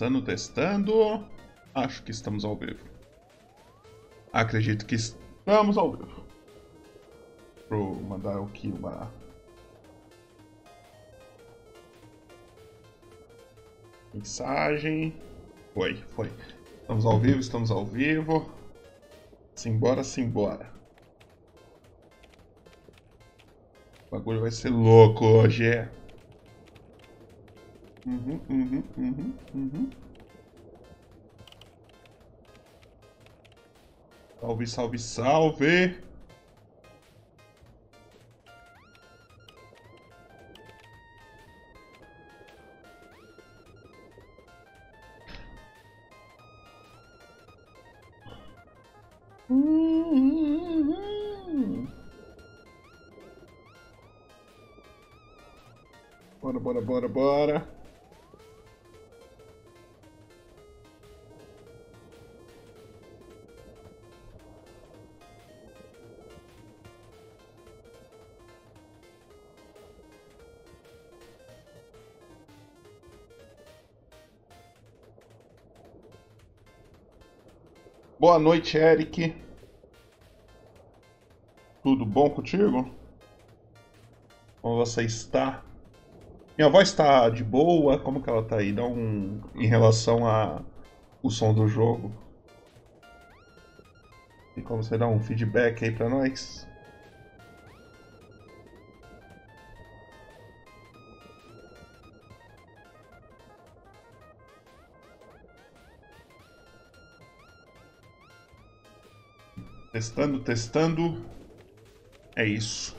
Testando, testando. Acho que estamos ao vivo. Acredito que estamos ao vivo. Vou mandar aqui uma. Mensagem. Foi, foi. Estamos ao vivo, estamos ao vivo. Simbora, simbora. O bagulho vai ser louco hoje, é. Uhum, uhum, uhum. Salve, salve, salve! Bora, bora, bora, bora. Boa noite, Eric. Tudo bom contigo? Como você está? Minha voz está de boa? Como que ela tá aí? Dá um... em relação a o som do jogo. E como você dá um feedback aí pra nós? Testando, testando. É isso.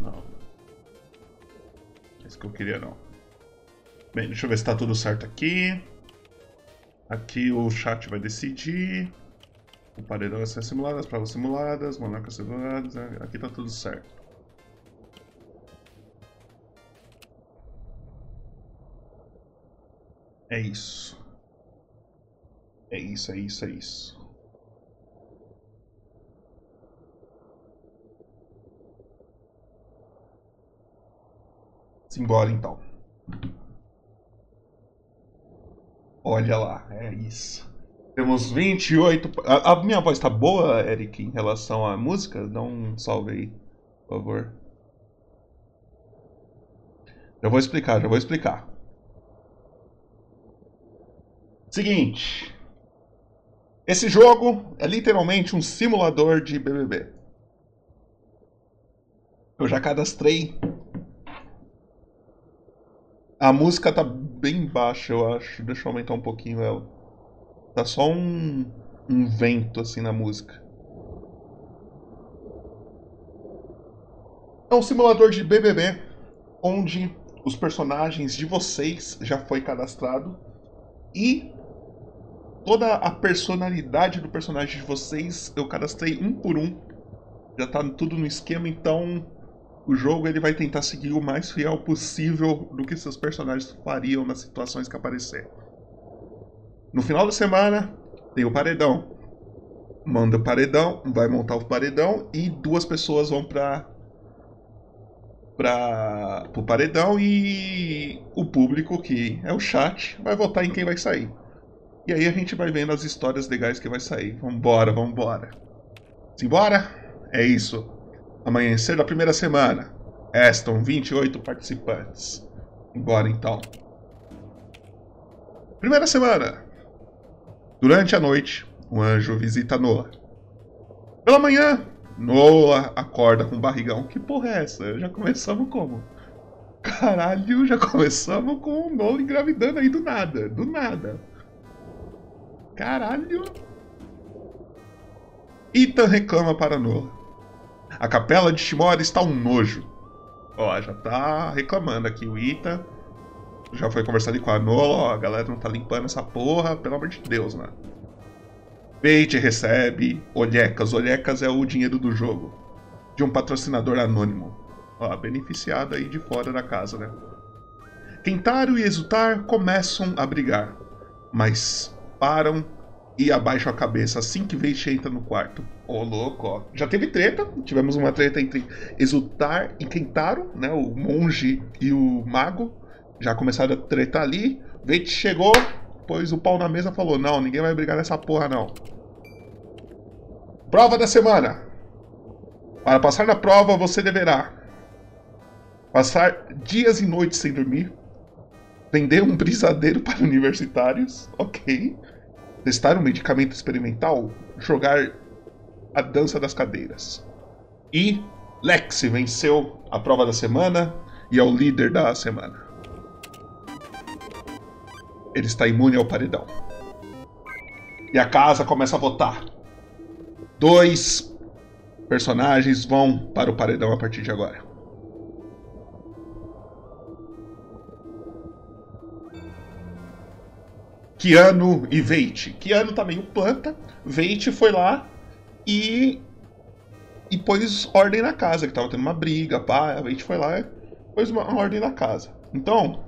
Não. É isso que eu queria não. Bem, deixa eu ver se tá tudo certo aqui. Aqui o chat vai decidir. O paredão vai ser simulado, as provas simuladas, monarcas simuladas. Aqui tá tudo certo. É isso. É isso, é isso, é isso. Simbora então. Olha lá, é isso. Temos 28. A, a minha voz tá boa, Eric, em relação à música? Dá um salve aí, por favor. Já vou explicar, já vou explicar. Seguinte. Esse jogo é literalmente um simulador de BBB. Eu já cadastrei. A música tá bem baixa, eu acho. Deixa eu aumentar um pouquinho ela. Tá só um, um vento assim na música. É um simulador de BBB onde os personagens de vocês já foi cadastrado e toda a personalidade do personagem de vocês eu cadastrei um por um. Já tá tudo no esquema, então o jogo ele vai tentar seguir o mais fiel possível do que seus personagens fariam nas situações que aparecer. No final da semana tem o paredão. Manda o paredão, vai montar o paredão e duas pessoas vão para para o paredão e o público que é o chat vai votar em quem vai sair. E aí a gente vai vendo as histórias legais que vai sair. Vambora, vambora. Simbora? É isso. Amanhecer da primeira semana. Restam 28 participantes. Embora então. Primeira semana. Durante a noite, o anjo visita Noah. Pela manhã, Noah acorda com barrigão. Que porra é essa? Já começamos como? Caralho, já começamos com o Noah engravidando aí do nada. Do nada. Caralho! Ethan reclama para Noah. A capela de Shimora está um nojo. Ó, já tá reclamando aqui o Ethan. Já foi conversado com a Noah, ó, a galera não tá limpando essa porra, pelo amor de Deus, né? Peixe recebe olhecas. Olhecas é o dinheiro do jogo. De um patrocinador anônimo. Ó, beneficiado aí de fora da casa, né? Kentaro e Exultar começam a brigar. Mas param e abaixam a cabeça assim que Veit entra no quarto. Ô, louco, ó. Já teve treta. Tivemos uma treta entre Exultar e Kentaro, né? O monge e o mago. Já começaram a tretar ali. Veit chegou, pôs o pau na mesa e falou: Não, ninguém vai brigar nessa porra, não. Prova da semana. Para passar na prova, você deverá passar dias e noites sem dormir, vender um brisadeiro para universitários, ok, testar um medicamento experimental, jogar a dança das cadeiras. E Lexi venceu a prova da semana e é o líder da semana. Ele está imune ao paredão. E a casa começa a votar. Dois personagens vão para o paredão a partir de agora. Kiano e Veit. Kiano tá meio planta. Veit foi lá e. E pôs ordem na casa, que tava tendo uma briga, pá. A Veit foi lá e pôs uma ordem na casa. Então.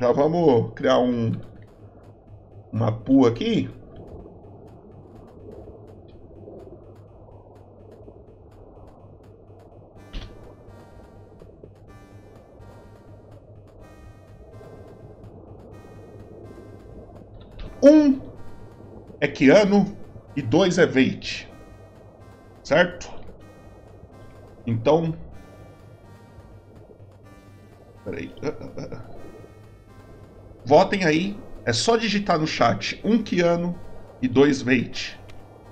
Já vamos criar um. Uma pua aqui. Um é Keanu e dois é Veit. Certo? Então. Peraí. Votem aí. É só digitar no chat um Keanu e dois Veit.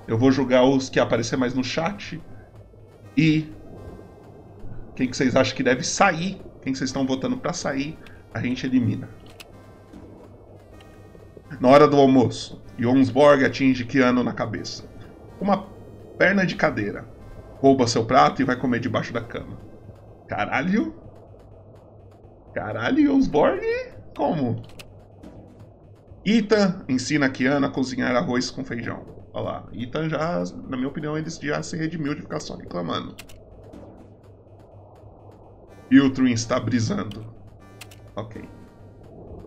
Eu vou julgar os que aparecer mais no chat. E quem que vocês acham que deve sair, quem que vocês estão votando para sair, a gente elimina. Na hora do almoço, Jonsborg atinge Keanu na cabeça. Uma perna de cadeira. Rouba seu prato e vai comer debaixo da cama. Caralho? Caralho, Jonsborg? Como? Ethan ensina Kiana a cozinhar arroz com feijão. Olha lá, Ethan já, na minha opinião, ele já se redimiu de ficar só reclamando. Iltruin está brisando. Ok.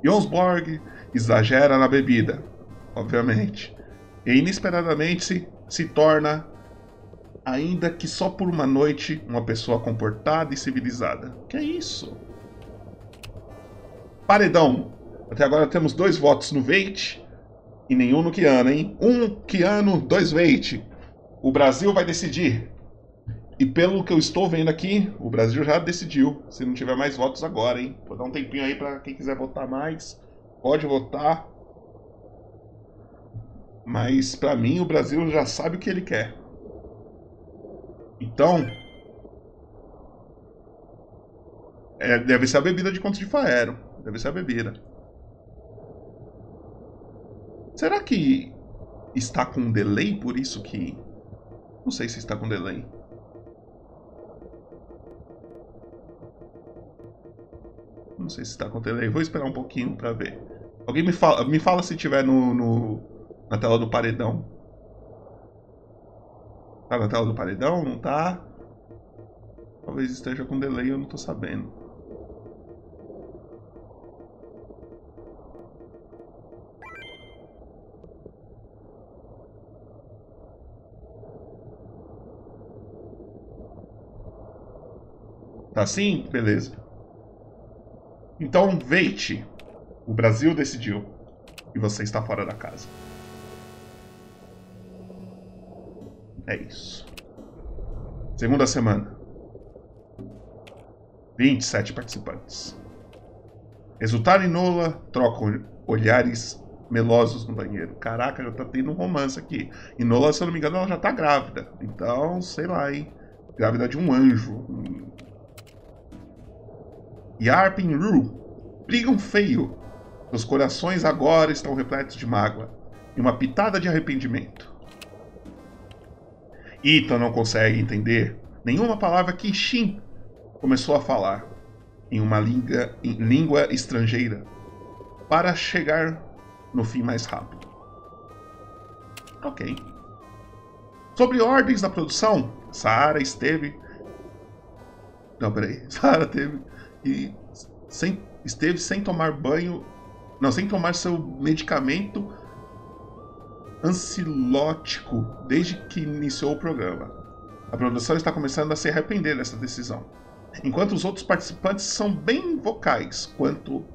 Jonsborg exagera na bebida, obviamente. E inesperadamente se, se torna, ainda que só por uma noite, uma pessoa comportada e civilizada. Que é isso? Paredão. Até agora temos dois votos no Veit e nenhum no Kiano, hein? Um Kiano, dois Veit. O Brasil vai decidir. E pelo que eu estou vendo aqui, o Brasil já decidiu. Se não tiver mais votos agora, hein? Vou dar um tempinho aí para quem quiser votar mais. Pode votar. Mas para mim o Brasil já sabe o que ele quer. Então. É, deve ser a bebida de conto de Faero. Deve ser a bebida. Será que está com delay por isso que. Não sei se está com delay. Não sei se está com delay. Vou esperar um pouquinho para ver. Alguém me fala, me fala se tiver no, no, na tela do paredão. Tá na tela do paredão? Não tá? Talvez esteja com delay, eu não tô sabendo. Tá assim? Beleza. Então, Veit, o Brasil decidiu e você está fora da casa. É isso. Segunda semana. 27 participantes. Resultado Nola trocam olhares melosos no banheiro. Caraca, já tá tendo um romance aqui. E Nola, se eu não me engano, ela já tá grávida. Então, sei lá, hein? Grávida de um anjo. Yarp e Ru brigam feio. Os corações agora estão repletos de mágoa e uma pitada de arrependimento. Ita não consegue entender nenhuma palavra que Shin começou a falar em uma língua, em língua estrangeira para chegar no fim mais rápido. Ok. Sobre ordens da produção, Sara esteve. Não, peraí. Sara teve e sem, esteve sem tomar banho, não, sem tomar seu medicamento ancilótico desde que iniciou o programa. A produção está começando a se arrepender dessa decisão, enquanto os outros participantes são bem vocais quanto,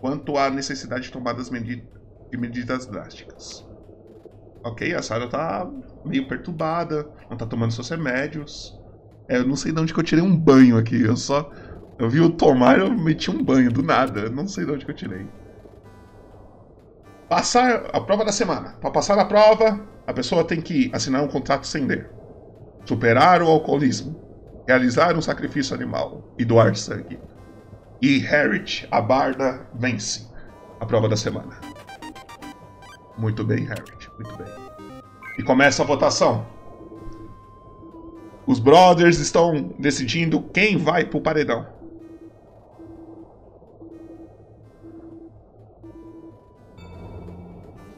quanto à necessidade de tomar medi medidas drásticas. Ok, a Sarah tá meio perturbada, não tá tomando seus remédios. É, eu não sei de onde que eu tirei um banho aqui, eu só. Eu vi o tomar e eu meti um banho do nada. Não sei de onde que eu tirei. Passar a prova da semana. Para passar a prova, a pessoa tem que assinar um contrato sem ler, superar o alcoolismo, realizar um sacrifício animal e doar sangue. E Harriet, a barda, vence a prova da semana. Muito bem, Harriet, muito bem. E começa a votação. Os brothers estão decidindo quem vai pro paredão.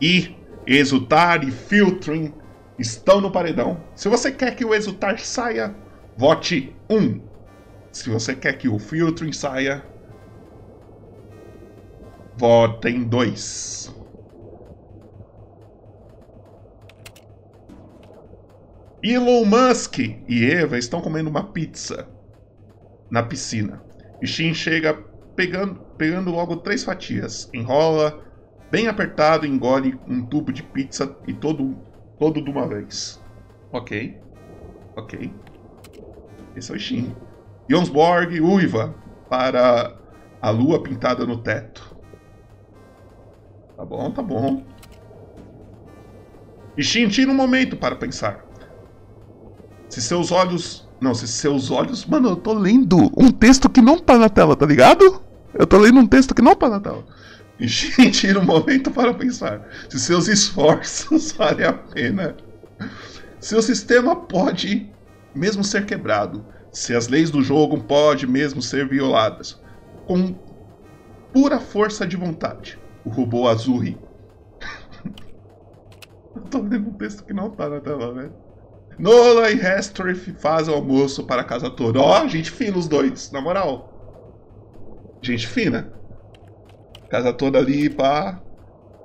E Exultar e Filtering estão no paredão. Se você quer que o Exultar saia, vote 1. Um. Se você quer que o Filtering saia, votem 2. Elon Musk e Eva estão comendo uma pizza na piscina. E Shin chega pegando, pegando logo três fatias, enrola bem apertado, engole um tubo de pizza e todo, todo de uma vez. Ok. Ok. Esse é o Shin. Jonsborg uiva para a lua pintada no teto. Tá bom, tá bom. E Shin tira um momento para pensar. Se seus olhos. Não, se seus olhos. Mano, eu tô lendo um texto que não tá na tela, tá ligado? Eu tô lendo um texto que não tá na tela. E tira um momento para pensar se seus esforços valem a pena. Seu sistema pode mesmo ser quebrado, se as leis do jogo podem mesmo ser violadas, com pura força de vontade. O robô azul ri. Eu tô lendo um texto que não tá na tela, velho. Nola e Hestrith fazem almoço para a casa toda. Ó, oh, gente fina os dois, na moral. Gente fina. Casa toda ali, pá.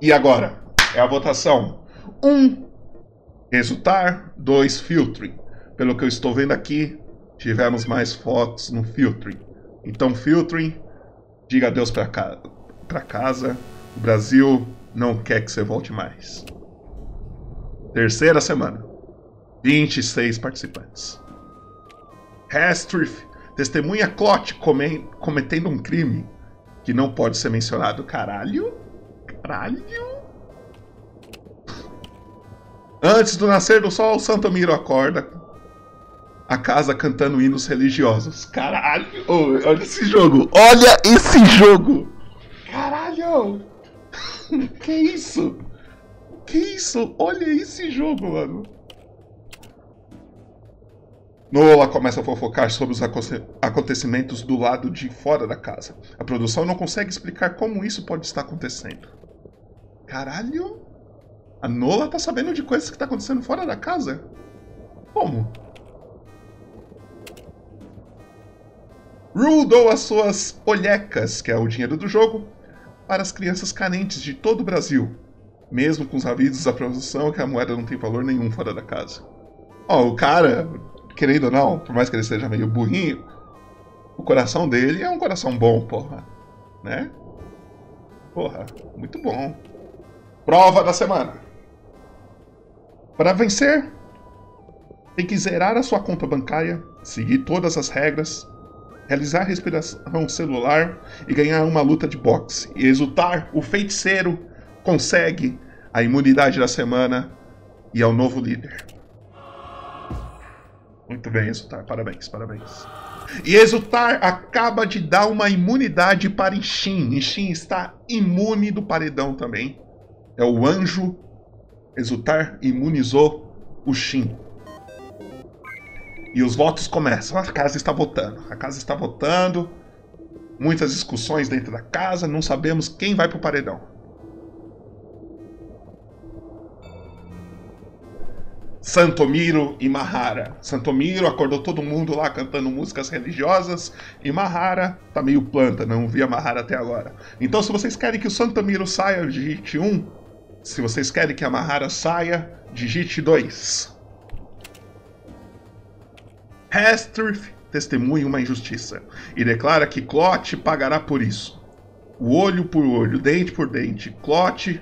E agora? É a votação. Um, resultar. Dois, filtering. Pelo que eu estou vendo aqui, tivemos mais fotos no filtering. Então, filtering, diga adeus para ca pra casa. O Brasil não quer que você volte mais. Terceira semana. 26 participantes. Hastrif testemunha Clot cometendo um crime que não pode ser mencionado. Caralho? Caralho? Antes do nascer do sol, Santo Miro acorda a casa cantando hinos religiosos. Caralho! Oh, olha esse jogo! Olha esse jogo! Caralho! que isso? Que isso? Olha esse jogo, mano! Nola começa a fofocar sobre os acontecimentos do lado de fora da casa. A produção não consegue explicar como isso pode estar acontecendo. Caralho? A Nola tá sabendo de coisas que tá acontecendo fora da casa? Como? Rue doa suas olhecas, que é o dinheiro do jogo, para as crianças carentes de todo o Brasil, mesmo com os avisos da produção que a moeda não tem valor nenhum fora da casa. Ó, oh, o cara querendo ou não, por mais que ele seja meio burrinho, o coração dele é um coração bom, porra. Né? Porra, muito bom. Prova da semana. Para vencer, tem que zerar a sua conta bancária, seguir todas as regras, realizar respiração celular e ganhar uma luta de boxe. E exultar, o feiticeiro consegue a imunidade da semana e é o novo líder. Muito bem, Exultar. Parabéns, parabéns. E Exultar acaba de dar uma imunidade para Ishin. Ishin está imune do paredão também. É o anjo. Exultar imunizou o Shin. E os votos começam. A casa está votando. A casa está votando. Muitas discussões dentro da casa. Não sabemos quem vai para o paredão. Santomiro e Mahara. Santomiro acordou todo mundo lá cantando músicas religiosas e Mahara tá meio planta, não via Mahara até agora. Então, se vocês querem que o Santomiro saia de Hit 1, Se vocês querem que a Mahara saia, digite 2. Hestrith testemunha uma injustiça e declara que Clot pagará por isso. O olho por olho, dente por dente, Clot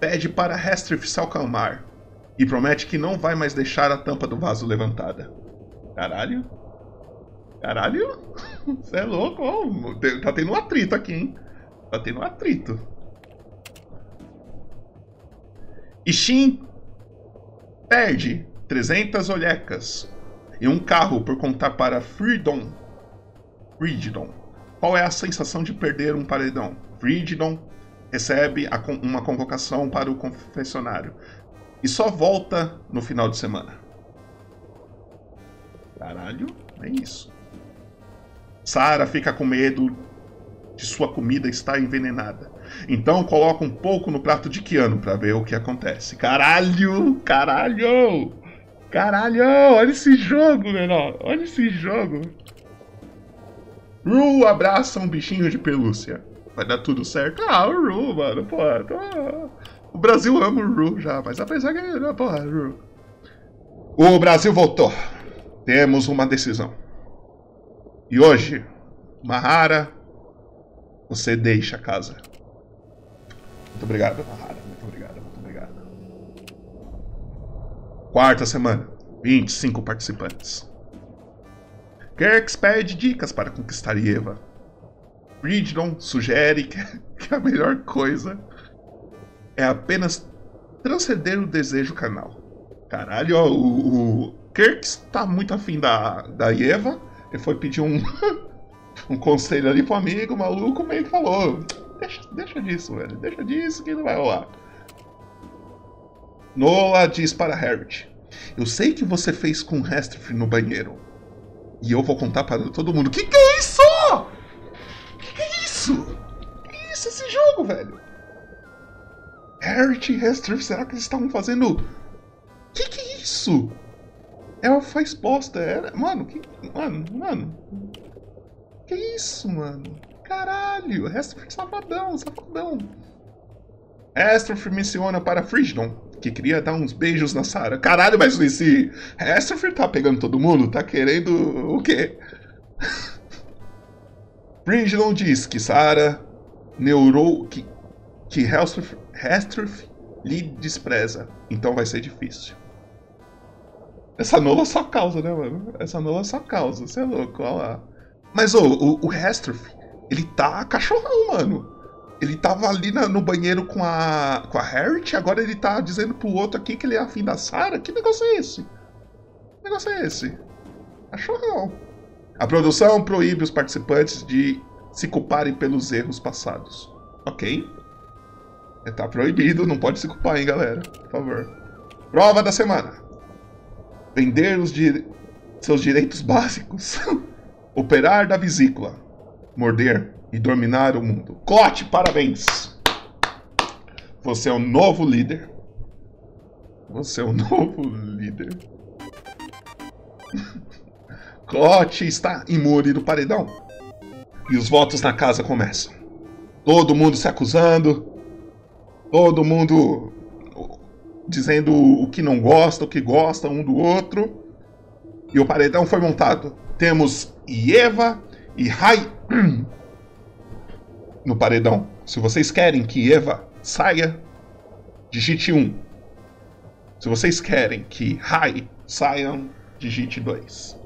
pede para Hestrith se acalmar e promete que não vai mais deixar a tampa do vaso levantada. Caralho? Caralho? Você é louco? Tá tendo um atrito aqui, hein? Tá tendo um atrito. Ishin perde 300 olhecas e um carro por contar para Freedom. Freedom. Qual é a sensação de perder um paredão? Freedom recebe uma convocação para o confessionário e só volta no final de semana. Caralho, é isso. Sara fica com medo de sua comida estar envenenada. Então coloca um pouco no prato de Keanu para ver o que acontece. Caralho! Caralho! Caralho! Olha esse jogo, menor! Olha esse jogo! Ru abraça um bichinho de pelúcia. Vai dar tudo certo? Ah, o Ru, mano, pô. Tô... O Brasil ama o Ru já, mas apesar que. Porra, Ru. O Brasil voltou. Temos uma decisão. E hoje, Mahara, você deixa a casa. Muito obrigado, Mahara. Muito obrigado, muito obrigado. Quarta semana, 25 participantes. Kirks pede dicas para conquistar Eva. Bridgeton sugere que a melhor coisa é apenas transcender o desejo carnal. Caralho, ó, o, o Kirks tá muito afim da, da Eva. Ele foi pedir um, um conselho ali pro amigo, maluco meio que falou: deixa, deixa disso, velho, deixa disso que não vai rolar. Nola diz para Harriet: Eu sei que você fez com Hestrif no banheiro. E eu vou contar para todo mundo: Que que é isso? Que que é isso? Que é isso esse jogo, velho? Harriet e Hestrif, será que eles estavam fazendo. Que que é isso? Ela faz bosta. Ela... Mano, que. Mano, mano. Que isso, mano? Caralho, Hestrif safadão, safadão. Hestrif menciona para Frigidon, que queria dar uns beijos na Sarah. Caralho, mas esse Hestrif tá pegando todo mundo? Tá querendo o quê? Frigidon diz que Sarah neurou que, que Hestrif lhe despreza, então vai ser difícil. Essa Nola só causa, né, mano? Essa Nola só causa, você é louco, olha lá. Mas oh, o, o Hestrif, ele tá cachorrão, mano. Ele tava ali na, no banheiro com a, com a Harriet, agora ele tá dizendo pro outro aqui que ele é afim da Sarah. Que negócio é esse? Que negócio é esse? Cachorrão. A produção proíbe os participantes de se culparem pelos erros passados. Ok. É, tá proibido, não pode se culpar, hein, galera. Por favor. Prova da semana vender os di seus direitos básicos, operar da vesícula, morder e dominar o mundo. Cote, parabéns! Você é o novo líder. Você é o novo líder. Cote está imune do paredão. E os votos na casa começam. Todo mundo se acusando. Todo mundo dizendo o que não gosta, o que gosta um do outro. E o paredão foi montado. Temos Eva e Rai no paredão. Se vocês querem que Eva saia, digite 1. Se vocês querem que Rai saiam, digite 2.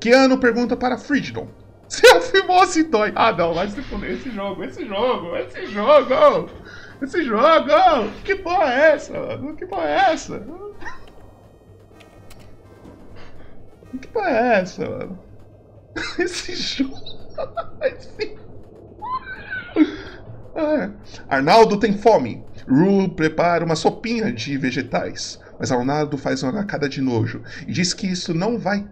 Keanu pergunta para Frigidon seu Fimose dói. Ah, não, vai se fuder esse jogo, esse jogo, esse jogo! Esse jogo! Que porra é essa, mano? Que porra é essa? Que porra é essa, mano? Esse jogo. Esse... É. Arnaldo tem fome. Ru prepara uma sopinha de vegetais. Mas Arnaldo faz uma cara de nojo e diz que isso não vai.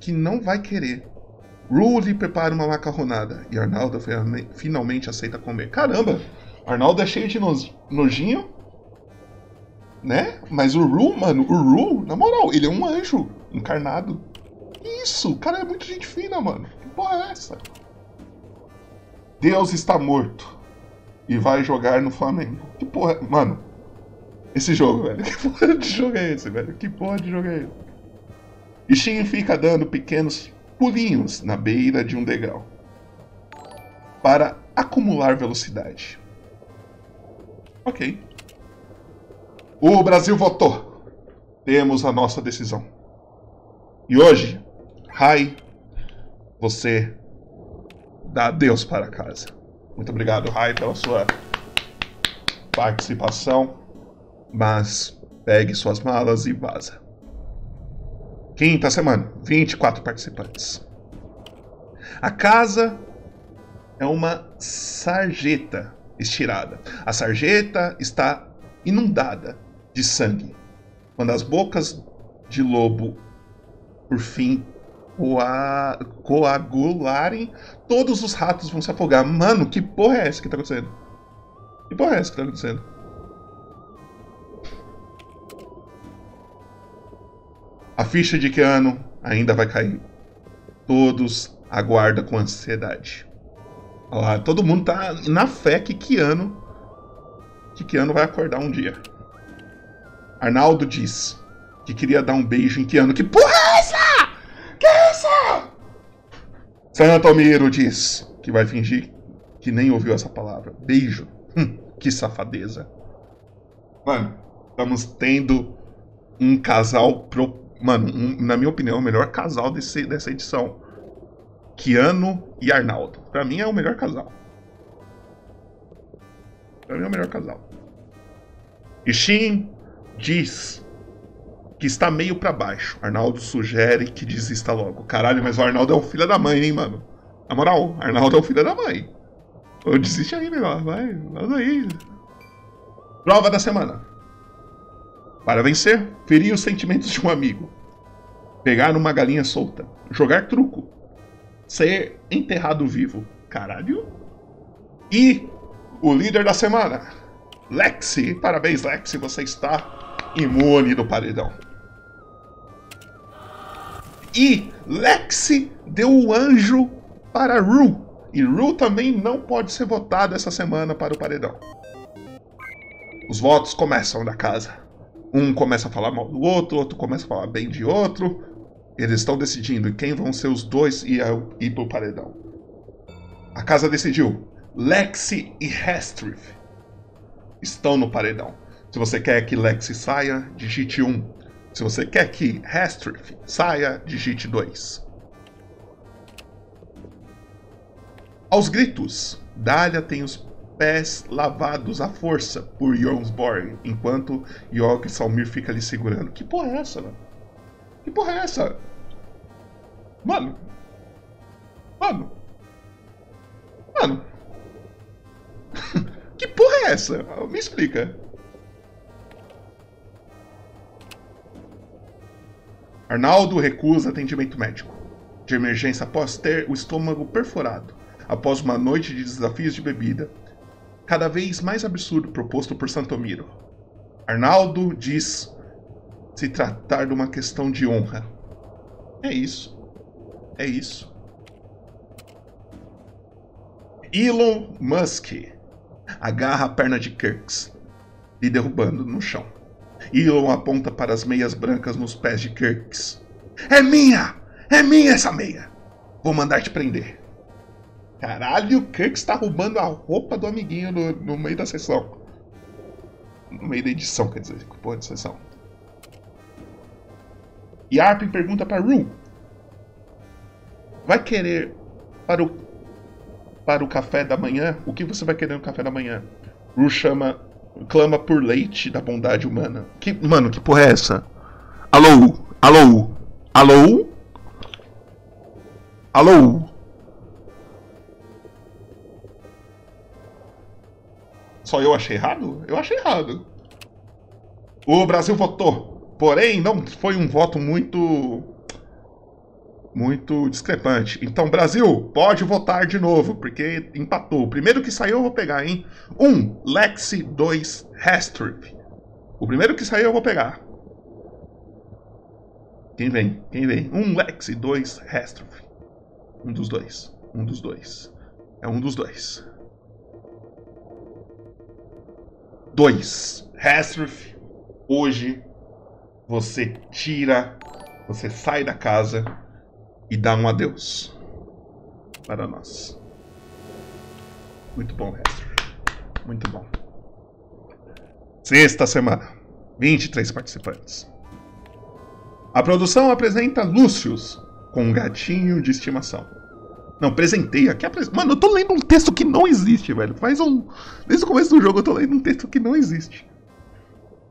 que não vai querer. Rudy prepara uma macarronada e Arnaldo finalmente aceita comer. Caramba, Arnaldo é cheio de nojinho, né? Mas o Ru, mano, o Ru, na moral, ele é um anjo encarnado. Isso, o cara é muito gente fina, mano. Que porra é essa? Deus está morto. e vai jogar no Flamengo. Que porra. Mano, esse jogo, velho. Que porra de jogo é esse, velho? Que porra de jogo é esse? E Shin fica dando pequenos pulinhos na beira de um degrau para acumular velocidade. Ok. O Brasil votou. Temos a nossa decisão. E hoje, Rai, você dá adeus para casa. Muito obrigado, Rai, pela sua participação. Mas pegue suas malas e vaza. Quinta semana, 24 participantes. A casa é uma sarjeta estirada. A sarjeta está inundada de sangue. Quando as bocas de lobo, por fim, coa coagularem, todos os ratos vão se afogar. Mano, que porra é essa que tá acontecendo? Que porra é essa que tá acontecendo? A ficha de que ano ainda vai cair. Todos aguardam com ansiedade. Lá, todo mundo tá na fé que Keanu, que Keanu vai acordar um dia. Arnaldo diz que queria dar um beijo em Keanu. Que porra é essa? Que é essa? Santomiro diz que vai fingir que nem ouviu essa palavra. Beijo. Hum, que safadeza. Mano, estamos tendo um casal. Pro... Mano, um, na minha opinião, o melhor casal desse, dessa edição. Keanu e Arnaldo. Pra mim é o melhor casal. Pra mim é o melhor casal. E Shin diz que está meio para baixo. Arnaldo sugere que desista logo. Caralho, mas o Arnaldo é o filho da mãe, hein, mano? Na moral, Arnaldo é o filho da mãe. Ou desiste aí, melhor. Vai, vai aí. Prova da semana. Para vencer, ferir os sentimentos de um amigo. Pegar uma galinha solta. Jogar truco ser enterrado vivo. Caralho. E o líder da semana, Lexi. Parabéns, Lexi, você está imune do paredão. E Lexi deu o anjo para Ru. E Ru também não pode ser votado essa semana para o paredão. Os votos começam da casa. Um começa a falar mal do outro, outro começa a falar bem de outro. Eles estão decidindo quem vão ser os dois e ir pro paredão. A casa decidiu. Lexi e Hestrith estão no paredão. Se você quer que Lexi saia, digite 1. Se você quer que Hestrith saia, digite 2. Aos gritos, Dália tem os pés lavados à força por Jonsborg, enquanto e Salmir fica ali segurando. Que porra é essa, mano? Que porra é essa? Mano. Mano. Mano. que porra é essa? Me explica. Arnaldo recusa atendimento médico. De emergência após ter o estômago perforado. Após uma noite de desafios de bebida. Cada vez mais absurdo proposto por Santomiro. Arnaldo diz se tratar de uma questão de honra. É isso. É isso. Elon Musk agarra a perna de Kirks e derrubando no chão. Elon aponta para as meias brancas nos pés de Kirks. É minha! É minha essa meia! Vou mandar te prender. Caralho, Kirks está roubando a roupa do amiguinho no, no meio da sessão. No meio da edição, quer dizer, porra de sessão. E Arpin pergunta para Rue: Vai querer para o para o café da manhã? O que você vai querer no café da manhã? Rue chama clama por leite da bondade humana. Que, mano, que porra é essa? Alô? Alô? Alô? Alô? Só eu achei errado? Eu achei errado. O Brasil votou. Porém, não foi um voto muito muito discrepante. Então, Brasil, pode votar de novo, porque empatou. O primeiro que saiu eu vou pegar, hein? 1. Um, Lexi. 2. Hestrip. O primeiro que saiu eu vou pegar. Quem vem? Quem vem? 1. Um, Lexi. 2. Hestrip. Um dos dois. Um dos dois. É um dos dois. 2. Hastrif, hoje você tira, você sai da casa e dá um adeus para nós. Muito bom, Hastrif. Muito bom. Sexta semana. 23 participantes. A produção apresenta Lúcius com um gatinho de estimação. Não, apresentei aqui. Apres... Mano, eu tô lendo um texto que não existe, velho. Faz um. Desde o começo do jogo eu tô lendo um texto que não existe.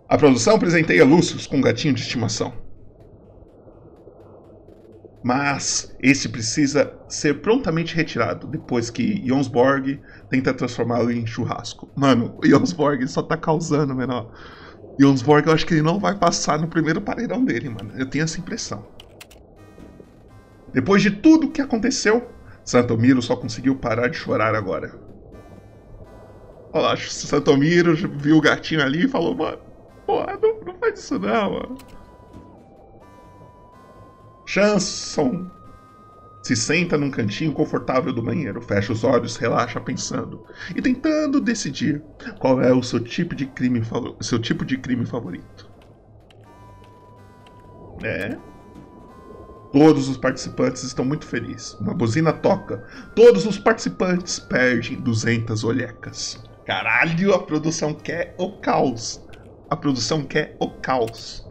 A produção presenteia Lúcius com um gatinho de estimação. Mas esse precisa ser prontamente retirado depois que Jonsborg tenta transformá-lo em churrasco. Mano, o Jonsborg só tá causando, menor. Jonsborg eu acho que ele não vai passar no primeiro paredão dele, mano. Eu tenho essa impressão. Depois de tudo que aconteceu, Santomiro só conseguiu parar de chorar agora. Olha lá, Santomiro viu o gatinho ali e falou, mano, porra, não, não faz isso não, mano. Chanson se senta num cantinho confortável do banheiro, fecha os olhos, relaxa pensando e tentando decidir qual é o seu tipo de crime, seu tipo de crime favorito. É, Todos os participantes estão muito felizes. Uma buzina toca. Todos os participantes perdem 200 olhecas. Caralho, a produção quer o caos. A produção quer o caos.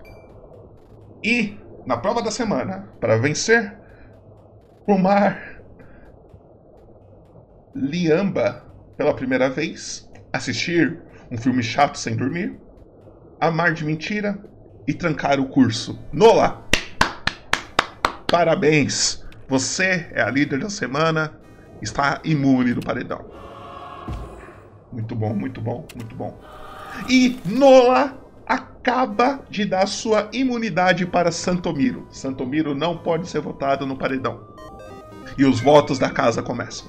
E, na prova da semana, para vencer, o mar Liamba pela primeira vez, assistir um filme chato sem dormir, amar de mentira e trancar o curso. Nola! Parabéns! Você é a líder da semana, está imune do paredão. Muito bom, muito bom, muito bom. E Nola acaba de dar sua imunidade para Santomiro. Santomiro não pode ser votado no paredão. E os votos da casa começam.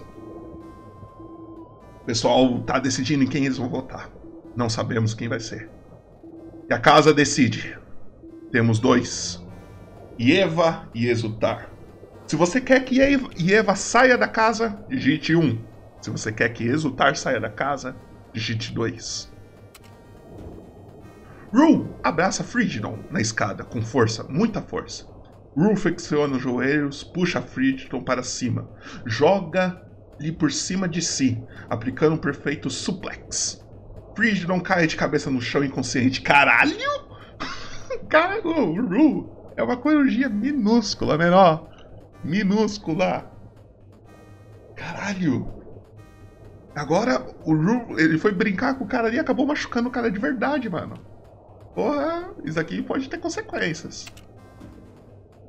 O pessoal está decidindo em quem eles vão votar. Não sabemos quem vai ser. E a casa decide. Temos dois Ieva e Exultar. Se você quer que Ieva saia da casa, digite 1. Se você quer que Exultar saia da casa, digite 2. Rue abraça Frigidon na escada com força, muita força. Rue flexiona os joelhos, puxa Frigidon para cima, joga-lhe por cima de si, aplicando um perfeito suplex. Frigidon cai de cabeça no chão inconsciente. Caralho! Caralho, Rue é uma corujinha minúscula, menor. Minúscula. Caralho. Agora o Ru, ele foi brincar com o cara ali e acabou machucando o cara de verdade, mano. Porra, isso aqui pode ter consequências.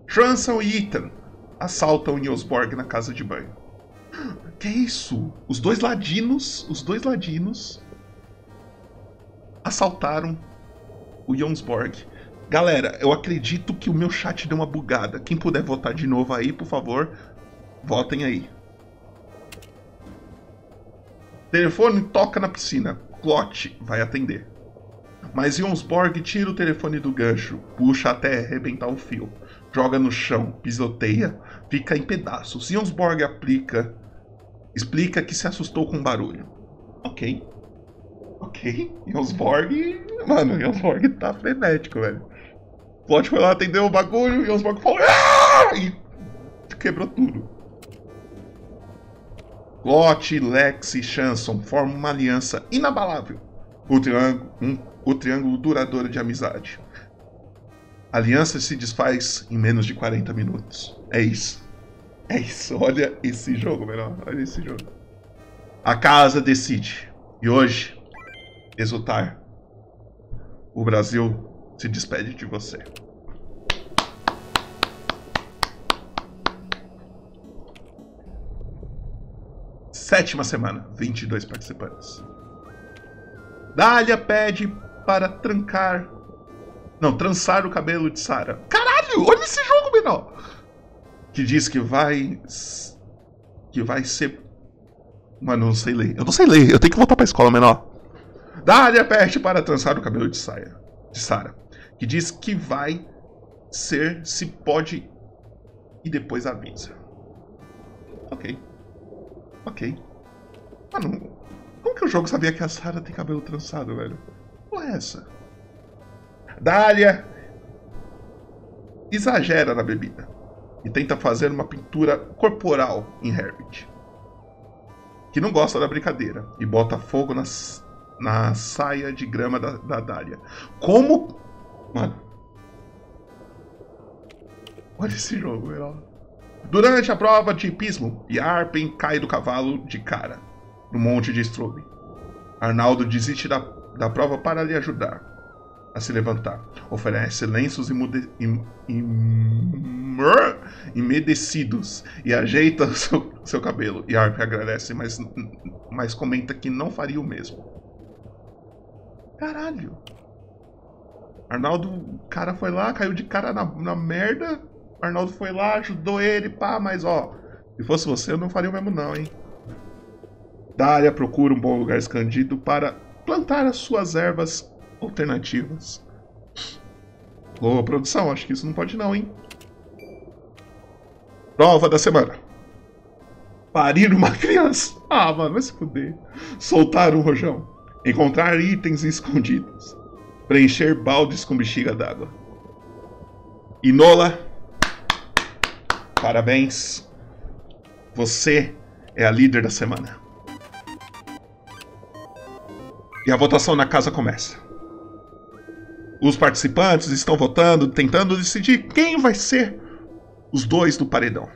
Transon e Ethan assaltam Nielsborg na casa de banho. Que isso? Os dois ladinos, os dois ladinos assaltaram o Jonsborg Galera, eu acredito que o meu chat deu uma bugada. Quem puder votar de novo aí, por favor, votem aí. Telefone toca na piscina. Clot vai atender. Mas Jonsborg tira o telefone do gancho, puxa até arrebentar o fio, joga no chão, pisoteia, fica em pedaços. Jonsborg aplica, explica que se assustou com o barulho. Ok. Ok. Jonsborg. Mano, Jonsborg tá frenético, velho. Plot foi lá atender o bagulho e os bagulhos falou. Ah! E quebrou tudo. Plot, Lex e Chanson formam uma aliança inabalável. O triângulo, um, o triângulo duradouro de amizade. A aliança se desfaz em menos de 40 minutos. É isso. É isso. Olha esse jogo, melhor. Olha esse jogo. A casa decide. E hoje, exultar. O Brasil se despede de você. Sétima semana, 22 participantes. Dália pede para trancar. Não, trançar o cabelo de Sara. Caralho, olha esse jogo, menor! Que diz que vai. Que vai ser. Mano, não sei ler. Eu não sei ler, eu tenho que voltar pra escola, menor. Dália pede para trançar o cabelo de Saia. De Sara que diz que vai ser se pode e depois avisa. Ok. Ok. Mano, como que o jogo sabia que a Sarah tem cabelo trançado, velho? porra é essa? Dália exagera na bebida e tenta fazer uma pintura corporal em Herbert, que não gosta da brincadeira e bota fogo nas, na saia de grama da, da Dália. Como. Mano. Olha esse jogo, velho. Durante a prova de hipismo, Yarpen cai do cavalo de cara no monte de Strobe. Arnaldo desiste da, da prova para lhe ajudar a se levantar. Oferece lenços imedecidos e ajeita seu, seu cabelo. Yarp agradece, mas, mas comenta que não faria o mesmo. Caralho. Arnaldo, o cara foi lá, caiu de cara na, na merda. Arnaldo foi lá, ajudou ele, pá, mas ó, se fosse você, eu não faria o mesmo não, hein? Dália procura um bom lugar escondido para plantar as suas ervas alternativas. Ô, produção, acho que isso não pode não, hein? Prova da semana. Parir uma criança. Ah, mano, vai se fuder. Soltar um rojão. Encontrar itens escondidos. Preencher baldes com bexiga d'água. Inola, parabéns. Você é a líder da semana. E a votação na casa começa. Os participantes estão votando, tentando decidir quem vai ser os dois do paredão.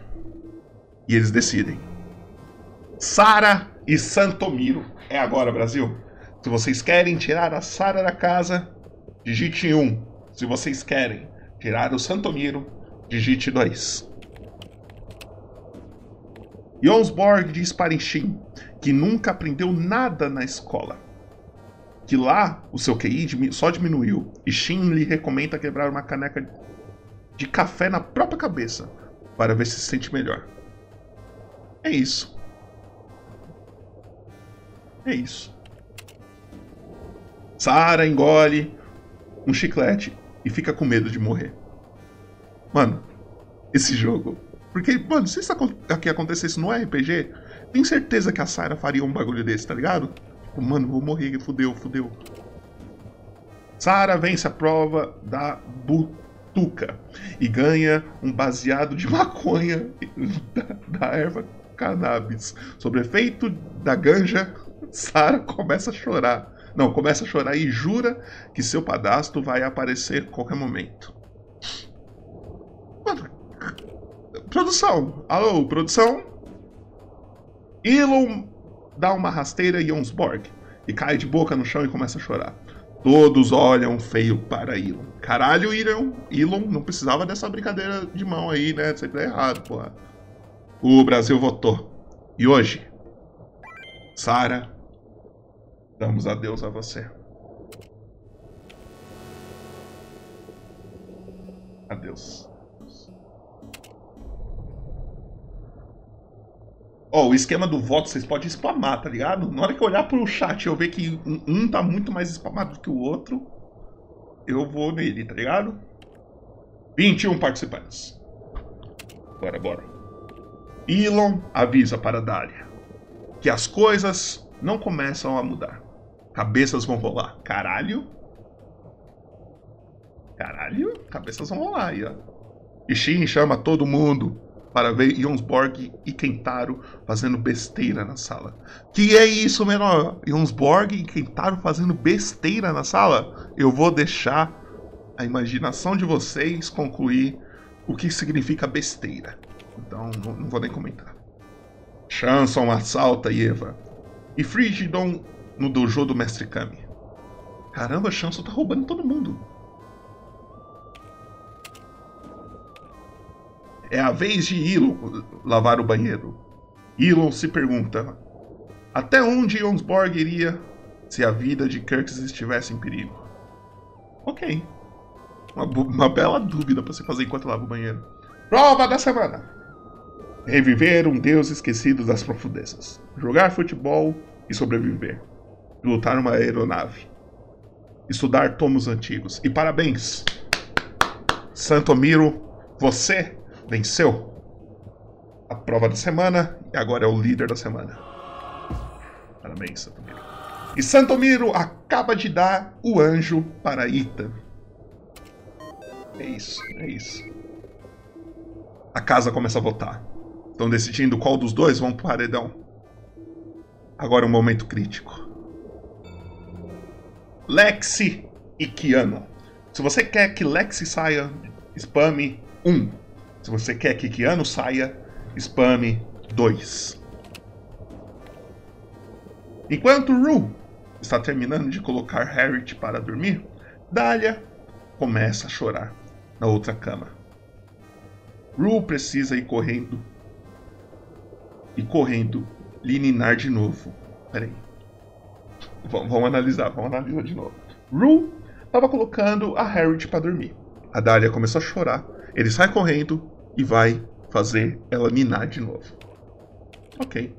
E eles decidem. Sara e Santomiro. É agora, Brasil. Se vocês querem tirar a Sara da casa, digite 1. Se vocês querem tirar o Santomiro, digite 2. Jonsborg diz para Enchim que nunca aprendeu nada na escola que lá o seu QI só diminuiu e Shin lhe recomenda quebrar uma caneca de café na própria cabeça para ver se se sente melhor. É isso. É isso. Sara engole um chiclete e fica com medo de morrer. Mano, esse jogo. Porque, mano, se isso aqui acontecesse no RPG, tenho certeza que a Sara faria um bagulho desse, tá ligado? Tipo, mano, vou morrer, fudeu, fudeu. Sara vence a prova da butuca e ganha um baseado de maconha da, da erva cannabis. Sobre efeito da ganja, Sara começa a chorar. Não, começa a chorar e jura que seu padastro vai aparecer qualquer momento. Mano, produção. Alô, produção? Elon dá uma rasteira em Jonsborg e cai de boca no chão e começa a chorar. Todos olham feio para Elon. Caralho, Elon, Elon não precisava dessa brincadeira de mão aí, né? Sempre é errado, porra. O Brasil votou. E hoje, Sara, damos adeus a você. Adeus. Ó, oh, o esquema do voto vocês podem spamar, tá ligado? Na hora que eu olhar pro chat e eu ver que um, tá muito mais spamado do que o outro, eu vou nele, tá ligado? 21 participantes. Bora, bora. Elon avisa para Dália que as coisas não começam a mudar. Cabeças vão rolar. Caralho? Caralho? Cabeças vão rolar aí, ó. Ishin chama todo mundo para ver Jonsborg e Kentaro fazendo besteira na sala. Que é isso, menor? Jonsborg e Kentaro fazendo besteira na sala? Eu vou deixar a imaginação de vocês concluir o que significa besteira. Então, não, não vou nem comentar. Chanson assalta Eva. E Frigidon no dojo do Mestre Kami. Caramba, Chanson tá roubando todo mundo. É a vez de Elon lavar o banheiro. Elon se pergunta: até onde Jonsborg iria se a vida de Kirks estivesse em perigo? Ok. Uma, uma bela dúvida para se fazer enquanto lava o banheiro. Prova da semana: Reviver um deus esquecido das profundezas. Jogar futebol e sobreviver. Lutar uma aeronave. Estudar tomos antigos. E parabéns! Santomiro, você venceu a prova da semana e agora é o líder da semana. Parabéns, Satomiro. E Santomiro acaba de dar o anjo para Ita. É isso, é isso. A casa começa a votar. Estão decidindo qual dos dois vão pro paredão. Agora é um momento crítico. Lexi e Kiano. Se você quer que Lexi saia, spame 1. Se você quer que Kiano saia, spame 2. Enquanto Rue está terminando de colocar Harriet para dormir, Dahlia começa a chorar na outra cama. Rue precisa ir correndo. E correndo, lhe ninar de novo. Peraí. Vamos, vamos analisar, vamos analisar de novo. Rue estava colocando a Harriet para dormir. A Dahlia começou a chorar. Ele sai correndo e vai fazer ela ninar de novo. Ok.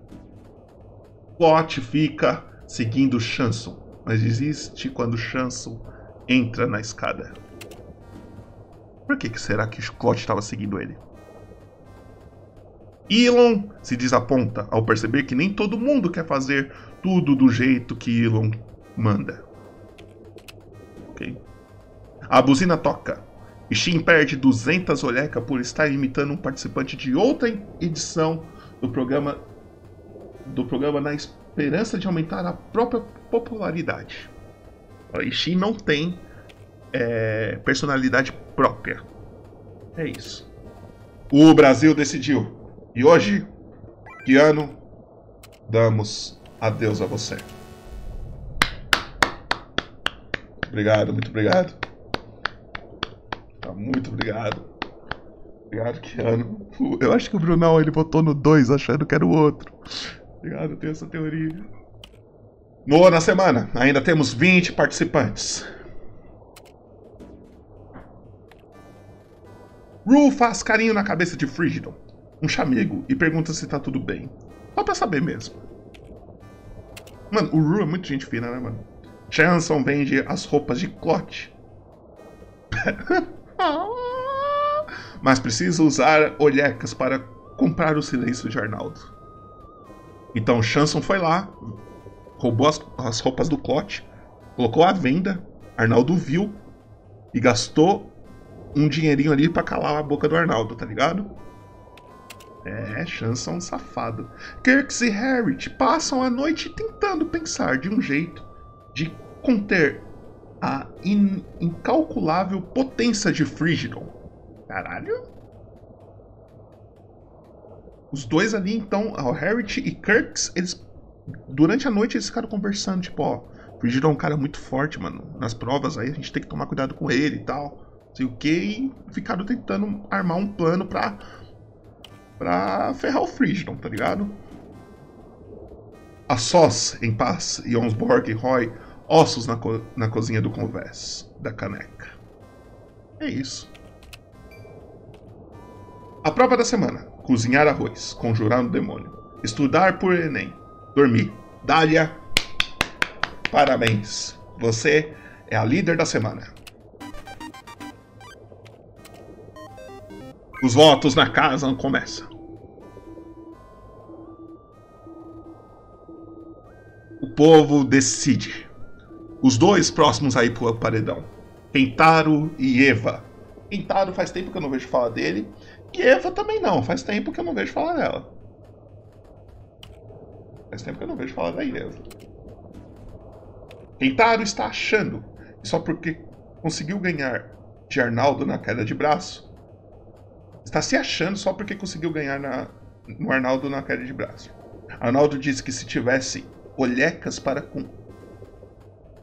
Plot fica seguindo Chanson, mas desiste quando Chanson entra na escada. Por que, que será que Scott estava seguindo ele? Elon se desaponta ao perceber que nem todo mundo quer fazer tudo do jeito que Elon manda. Ok. A buzina toca. E Shin perde 200 olhecas por estar imitando um participante de outra edição do programa do programa na esperança de aumentar a própria popularidade. E Shin não tem é, personalidade própria. É isso. O Brasil decidiu. E hoje, que ano, damos adeus a você. Obrigado, muito obrigado. Tá, muito obrigado. Obrigado, Keanu. Eu acho que o Brunão ele votou no 2 achando que era o outro. Obrigado, eu tenho essa teoria. Nona semana, ainda temos 20 participantes. Rue faz carinho na cabeça de Frigidon, um chamego, e pergunta se tá tudo bem. Só pra saber mesmo. Mano, o Rue é muito gente fina, né, mano? Chanson vende as roupas de Clot. Mas precisa usar olhecas para comprar o silêncio de Arnaldo. Então Chanson foi lá, roubou as, as roupas do Clot, colocou à venda, Arnaldo viu e gastou um dinheirinho ali para calar a boca do Arnaldo, tá ligado? É, Chanson é um safado. Kirks e Harriet passam a noite tentando pensar de um jeito de conter a in incalculável potência de Frigidon. Caralho? Os dois ali, então, o Harriet e Kirks, eles. Durante a noite eles ficaram conversando, tipo, ó. Frigidon é um cara muito forte, mano. Nas provas aí a gente tem que tomar cuidado com ele e tal. Sei o que. E ficaram tentando armar um plano pra. Pra ferrar o Frigidon, tá ligado? A sós, em paz, e Onsborg e Roy ossos na, co na cozinha do convés, da caneca. É isso. A prova da semana: cozinhar arroz, conjurar um demônio, estudar por Enem, dormir. Dália, parabéns. Você é a líder da semana. Os votos na casa começam. O povo decide. Os dois próximos aí pro paredão. Kentaro e Eva. Kentaro faz tempo que eu não vejo falar dele. E Eva também não, faz tempo que eu não vejo falar dela. Faz tempo que eu não vejo falar da Eva. Kentaro está achando que só porque conseguiu ganhar de Arnaldo na queda de braço, está se achando só porque conseguiu ganhar na, no Arnaldo na queda de braço. Arnaldo disse que se tivesse olhecas para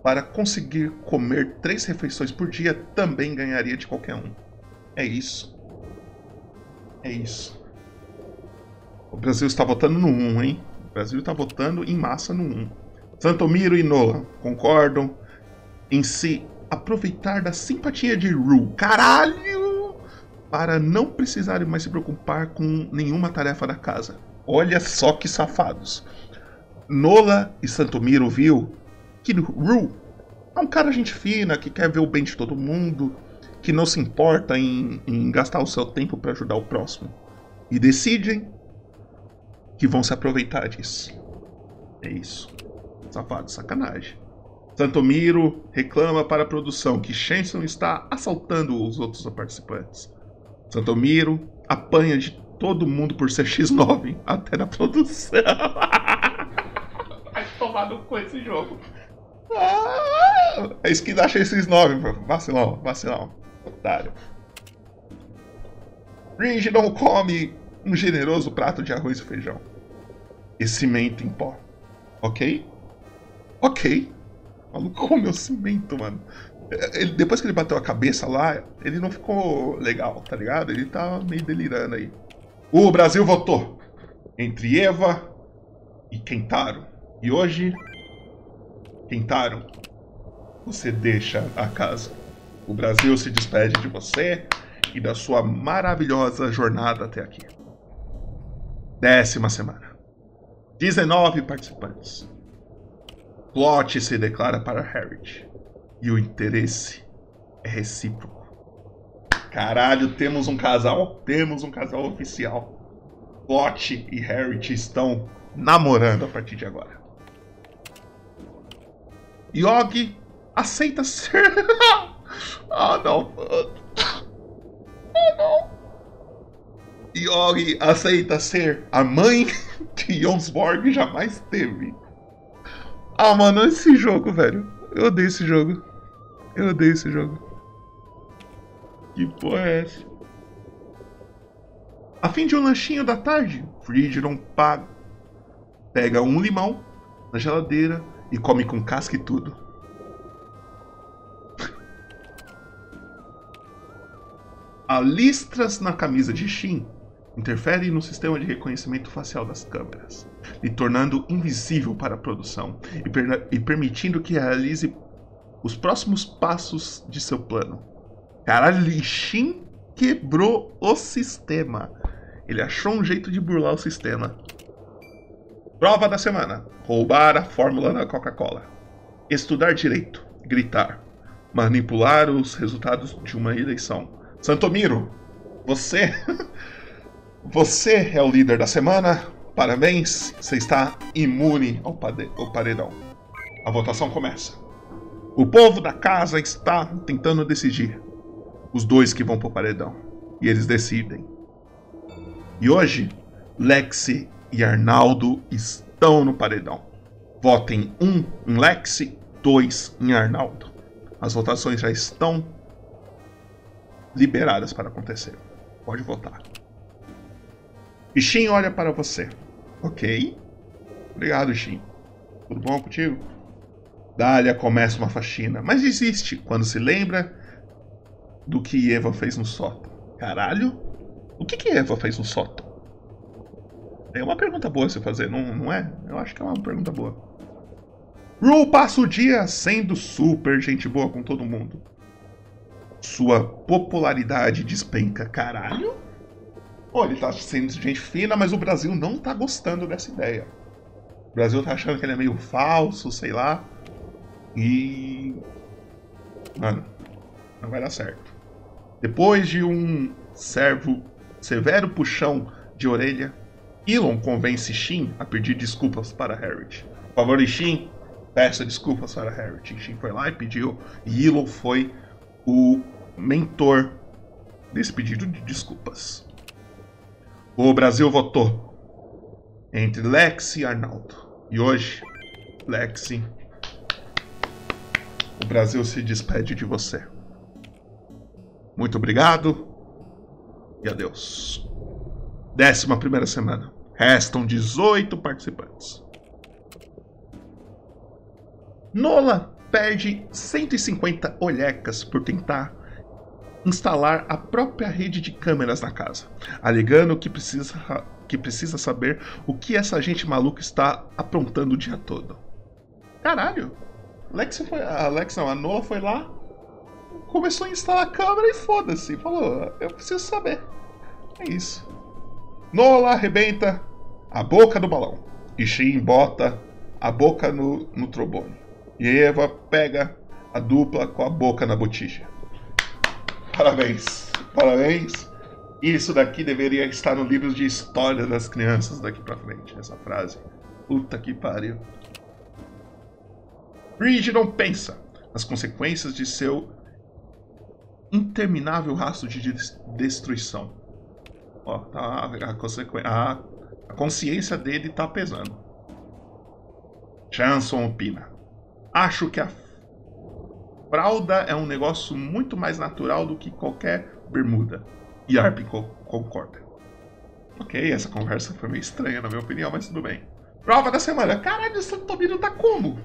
para conseguir comer três refeições por dia, também ganharia de qualquer um. É isso. É isso. O Brasil está votando no 1, hein? O Brasil está votando em massa no 1. Santomiro e Noah concordam em se aproveitar da simpatia de Ru. Caralho! Para não precisarem mais se preocupar com nenhuma tarefa da casa. Olha só que safados. Nola e Santomiro viu que Ru é um cara gente fina, que quer ver o bem de todo mundo, que não se importa em, em gastar o seu tempo para ajudar o próximo. E decidem que vão se aproveitar disso. É isso. Safado, sacanagem. Santomiro reclama para a produção que Shenson está assaltando os outros participantes. Santomiro apanha de todo mundo por ser X9, até na produção. Tomar no cu esse jogo. Ah, é skin da X9, vacilão, vacilão. Otário. Ringe não come um generoso prato de arroz e feijão. E cimento em pó. Ok? Ok. O maluco comeu cimento, mano. Ele, depois que ele bateu a cabeça lá, ele não ficou legal, tá ligado? Ele tá meio delirando aí. O Brasil votou entre Eva e Kentaro. E hoje, Kentaro, você deixa a casa. O Brasil se despede de você e da sua maravilhosa jornada até aqui. Décima semana. 19 participantes. Plot se declara para Harriet. E o interesse é recíproco. Caralho, temos um casal? Temos um casal oficial. Plot e Harriet estão namorando a partir de agora. Yogi aceita ser. ah, não. Ah, não. Yogi aceita ser a mãe que Jonsborg jamais teve. Ah, mano, esse jogo, velho. Eu odeio esse jogo. Eu odeio esse jogo. Que porra é essa? A fim de um lanchinho da tarde, Frigiron paga. Pega um limão na geladeira e come com casca e tudo. A listras na camisa de Shin interfere no sistema de reconhecimento facial das câmeras, lhe tornando invisível para a produção e, per e permitindo que realize os próximos passos de seu plano. Caralho, Shin quebrou o sistema. Ele achou um jeito de burlar o sistema. Prova da semana: roubar a fórmula da Coca-Cola. Estudar direito, gritar, manipular os resultados de uma eleição. Santomiro, você Você é o líder da semana. Parabéns, você está imune ao, ao paredão. A votação começa. O povo da casa está tentando decidir os dois que vão pro paredão. E eles decidem. E hoje, Lexi e Arnaldo estão no paredão. Votem um em Lexi, dois em Arnaldo. As votações já estão liberadas para acontecer. Pode votar. E Shin olha para você. Ok. Obrigado, Shin. Tudo bom contigo? Dália começa uma faxina, mas desiste quando se lembra do que Eva fez no sótão. Caralho? O que, que Eva fez no sótão? É uma pergunta boa se fazer, não, não é? Eu acho que é uma pergunta boa. Rue passa o dia sendo super gente boa com todo mundo. Sua popularidade despenca. Caralho? Pô, ele tá sendo gente fina, mas o Brasil não tá gostando dessa ideia. O Brasil tá achando que ele é meio falso, sei lá. E. Mano, não vai dar certo. Depois de um servo severo puxão de orelha, Elon convence Shin a pedir desculpas para Harriet. Por favor, Shin, peça desculpas para Harriet. Shin foi lá e pediu, e Elon foi o mentor desse pedido de desculpas. O Brasil votou entre Lexi e Arnaldo. E hoje, Lexi, o Brasil se despede de você. Muito obrigado e adeus. Décima primeira semana. Restam 18 participantes. Nola perde 150 olhecas por tentar instalar a própria rede de câmeras na casa, alegando que precisa, que precisa saber o que essa gente maluca está aprontando o dia todo. Caralho! Alex foi. Alex não, a Nola foi lá, começou a instalar a câmera e foda-se. Falou, eu preciso saber. É isso. Nola arrebenta a boca do balão. E Shin bota a boca no, no trombone. E Eva pega a dupla com a boca na botija. Parabéns. Parabéns. Isso daqui deveria estar no livro de história das crianças daqui pra frente, essa frase. Puta que pariu. Frigidon pensa nas consequências de seu interminável rastro de destruição. Ó, tá, a, a, a consciência dele tá pesando. Chanson opina. Acho que a fralda é um negócio muito mais natural do que qualquer bermuda. E Arp concorda. Ok, essa conversa foi meio estranha na minha opinião, mas tudo bem. Prova da semana. Caralho, o Santomiro tá como?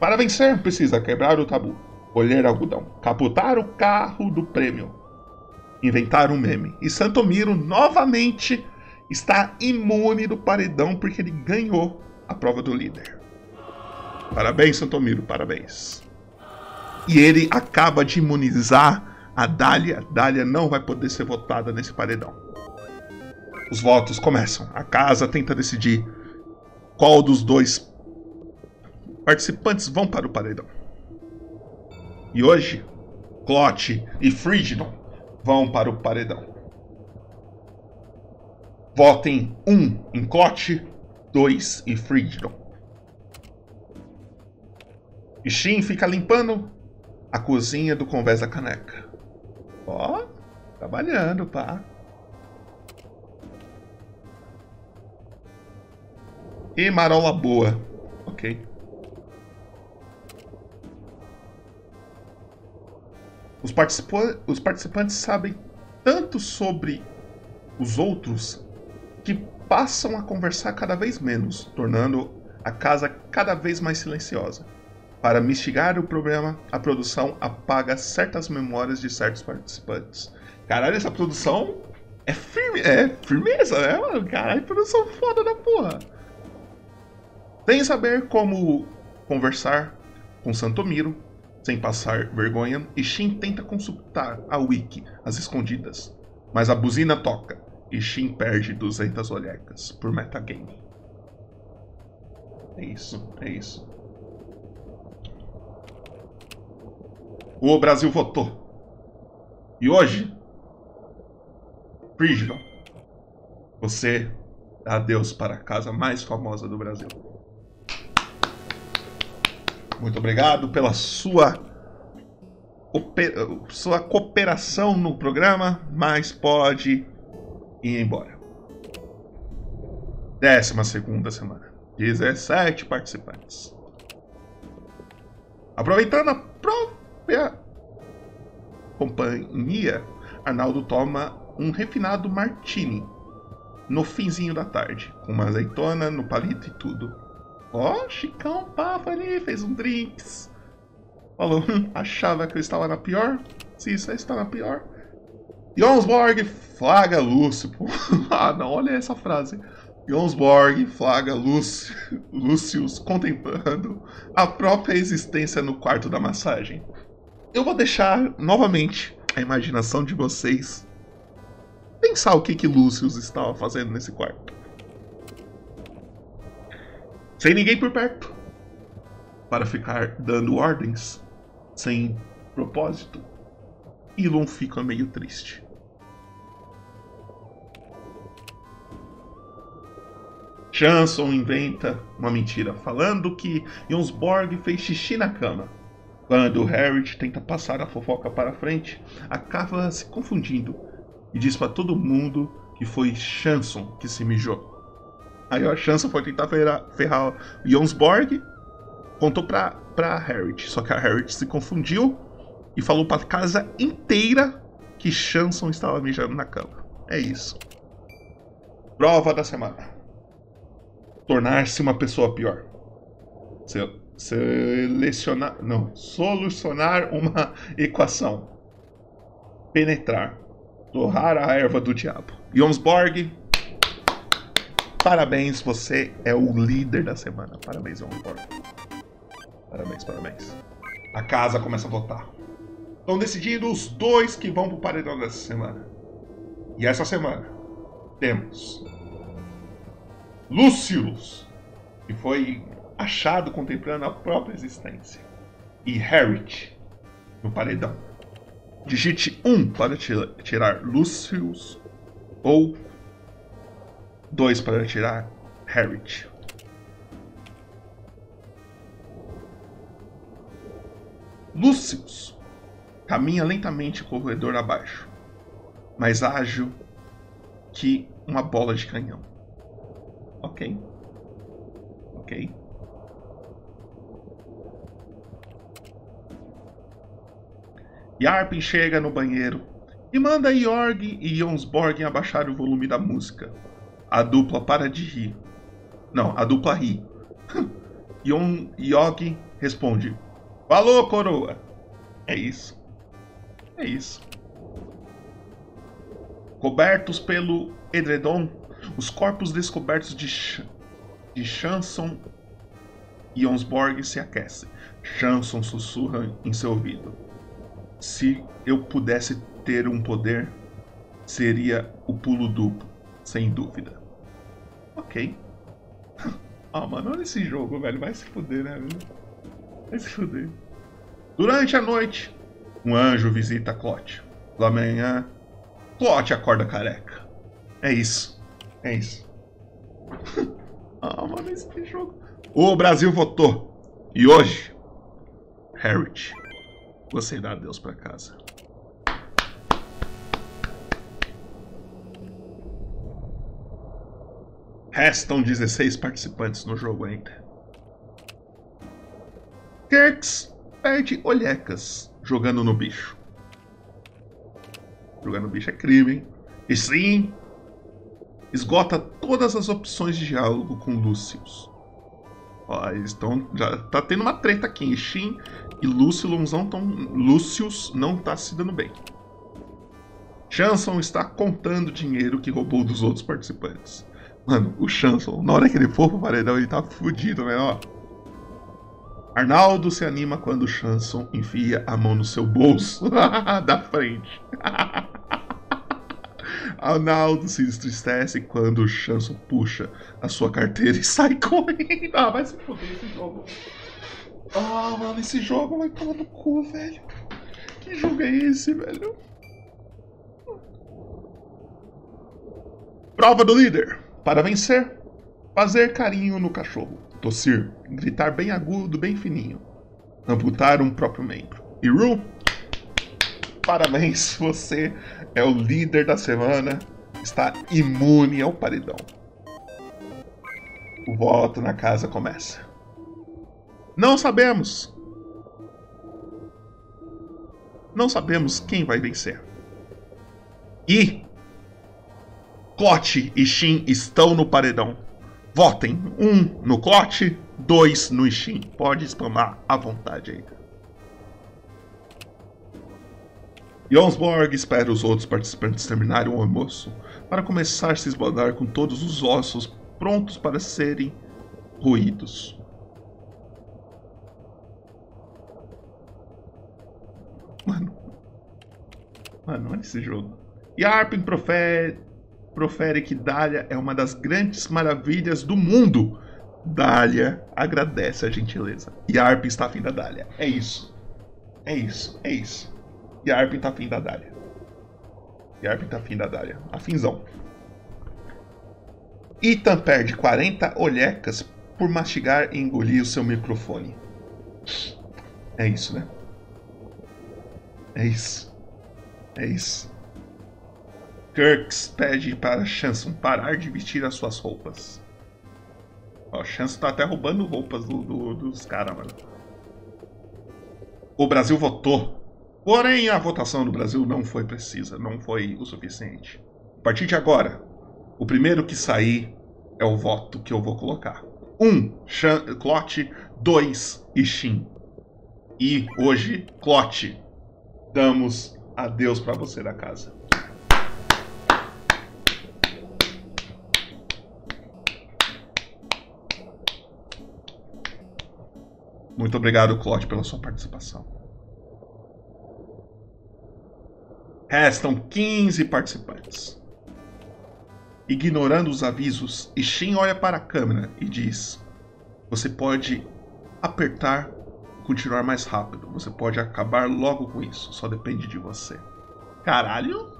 Para vencer, precisa quebrar o tabu, colher algodão, capotar o carro do prêmio, inventar um meme. E Santomiro novamente está imune do paredão porque ele ganhou a prova do líder. Parabéns, Santomiro, parabéns. E ele acaba de imunizar a Dália. Dália não vai poder ser votada nesse paredão. Os votos começam. A casa tenta decidir qual dos dois participantes vão para o paredão. E hoje, Clote e Frigidon vão para o paredão. Votem um em Clote, dois em Frigidon. E Shin fica limpando a cozinha do Convés da Caneca. Ó, trabalhando, pá. E marola boa. Ok. Os, participa os participantes sabem tanto sobre os outros que passam a conversar cada vez menos, tornando a casa cada vez mais silenciosa. Para mitigar o problema, a produção apaga certas memórias de certos participantes. Caralho, essa produção é, firme, é firmeza, né, mano? Caralho, produção foda da porra. Sem saber como conversar com Santomiro, sem passar vergonha, e Shin tenta consultar a Wiki, as escondidas. Mas a buzina toca, e Shin perde 200 olhecas por metagame. É isso, é isso. O Brasil votou. E hoje, Frigidon, você adeus para a casa mais famosa do Brasil. Muito obrigado pela sua, sua cooperação no programa, mas pode ir embora. Décima segunda semana. 17 participantes. Aproveitando a própria companhia, Arnaldo toma um refinado martini no finzinho da tarde, com uma azeitona no palito e tudo. Ó, oh, Chicão, foi ali, fez um drinks. Falou, hum, achava que eu estava na pior? Sim, você está na pior. Jonsborg flaga Lúcio. ah, não, olha essa frase. Jonsborg flaga Lúcio, Lúcius contemplando a própria existência no quarto da massagem. Eu vou deixar novamente a imaginação de vocês pensar o que que Lúcius estava fazendo nesse quarto. Sem ninguém por perto. Para ficar dando ordens sem propósito. Elon fica meio triste. Chanson inventa uma mentira, falando que Jonsborg fez xixi na cama. Quando Harriet tenta passar a fofoca para frente, acaba se confundindo e diz para todo mundo que foi Chanson que se mijou. Aí a Chanson foi tentar ferrar, ferrar o Jonsborg, contou pra, pra Harriet. Só que a Harriet se confundiu e falou pra casa inteira que Chanson estava mijando na cama. É isso. Prova da semana. Tornar-se uma pessoa pior. Se, selecionar. Não. Solucionar uma equação. Penetrar. Torrar a erva do diabo. Jonsborg Parabéns, você é o líder da semana. Parabéns, João Parabéns, parabéns. A casa começa a votar. Estão decididos os dois que vão pro paredão dessa semana. E essa semana temos Lucius, que foi achado contemplando a própria existência, e Harriet no paredão. Digite 1 um para tirar Lucius ou Dois para tirar Harriet. Lucius caminha lentamente corredor abaixo, mais ágil que uma bola de canhão. Ok. Ok. Yarpin chega no banheiro e manda Jorg e Jonsborg abaixar o volume da música. A dupla para de rir. Não, a dupla ri. Jon Yog responde: Falou, coroa! É isso. É isso. Cobertos pelo edredom, os corpos descobertos de, Sh de Chanson e Onsborg se aquecem. Chanson sussurra em seu ouvido. Se eu pudesse ter um poder, seria o pulo duplo, sem dúvida. Ok. Ah, mano, olha esse jogo, velho. Vai se fuder, né? Vai se fuder. Durante a noite, um anjo visita Clote. Pela manhã, Clote acorda careca. É isso. É isso. ah, mano, esse jogo. O Brasil votou. E hoje, Harriet, você dá adeus pra casa. Restam 16 participantes no jogo ainda. Kirks perde olhecas jogando no bicho. Jogar no bicho é crime, hein? E sim, esgota todas as opções de diálogo com Lucius. Ó, eles estão. Já tá tendo uma treta aqui. Shin e Lucius não tão, Lucius não tá se dando bem. Chanson está contando dinheiro que roubou dos outros participantes. Mano, o Chanson, na hora que ele for pro paredão, ele tá fudido, né? Ó. Arnaldo se anima quando o Chanson enfia a mão no seu bolso da frente. Arnaldo se entristece quando o Chanson puxa a sua carteira e sai correndo. Ah, vai se foder esse jogo. Ah, mano, esse jogo vai tomar no cu, velho. Que jogo é esse, velho? Prova do líder. Para vencer, fazer carinho no cachorro, tossir, gritar bem agudo, bem fininho, amputar um próprio membro. E Ru, parabéns, você é o líder da semana, está imune ao paredão. O voto na casa começa. Não sabemos. Não sabemos quem vai vencer. E Clote e Shin estão no paredão. Votem. Um no Clote, dois no Shin. Pode spamar à vontade aí. Jonsborg espera os outros participantes terminarem o almoço para começar a se esbaldar com todos os ossos prontos para serem ruídos. Mano. Mano, olha esse jogo. E profere, profere que Dália é uma das grandes maravilhas do mundo. Dália agradece a gentileza. E Arpen está afim da Dália. É isso. É isso. É isso. E Arpen está afim da Dália. E Arpen está afim da Dália. Afinzão. Ethan perde 40 olhecas por mastigar e engolir o seu microfone. É isso, né? É isso. É isso. Kirks pede para Chanson parar de vestir as suas roupas. Ó, Chanson tá até roubando roupas do, do, dos caras, mano. O Brasil votou. Porém, a votação do Brasil não foi precisa, não foi o suficiente. A partir de agora, o primeiro que sair é o voto que eu vou colocar. Um, Clote. Dois, Ishin. E hoje, Clote, damos adeus para você da casa. Muito obrigado, Claude, pela sua participação. Restam 15 participantes. Ignorando os avisos, Ishin olha para a câmera e diz: Você pode apertar e continuar mais rápido. Você pode acabar logo com isso. Só depende de você. Caralho?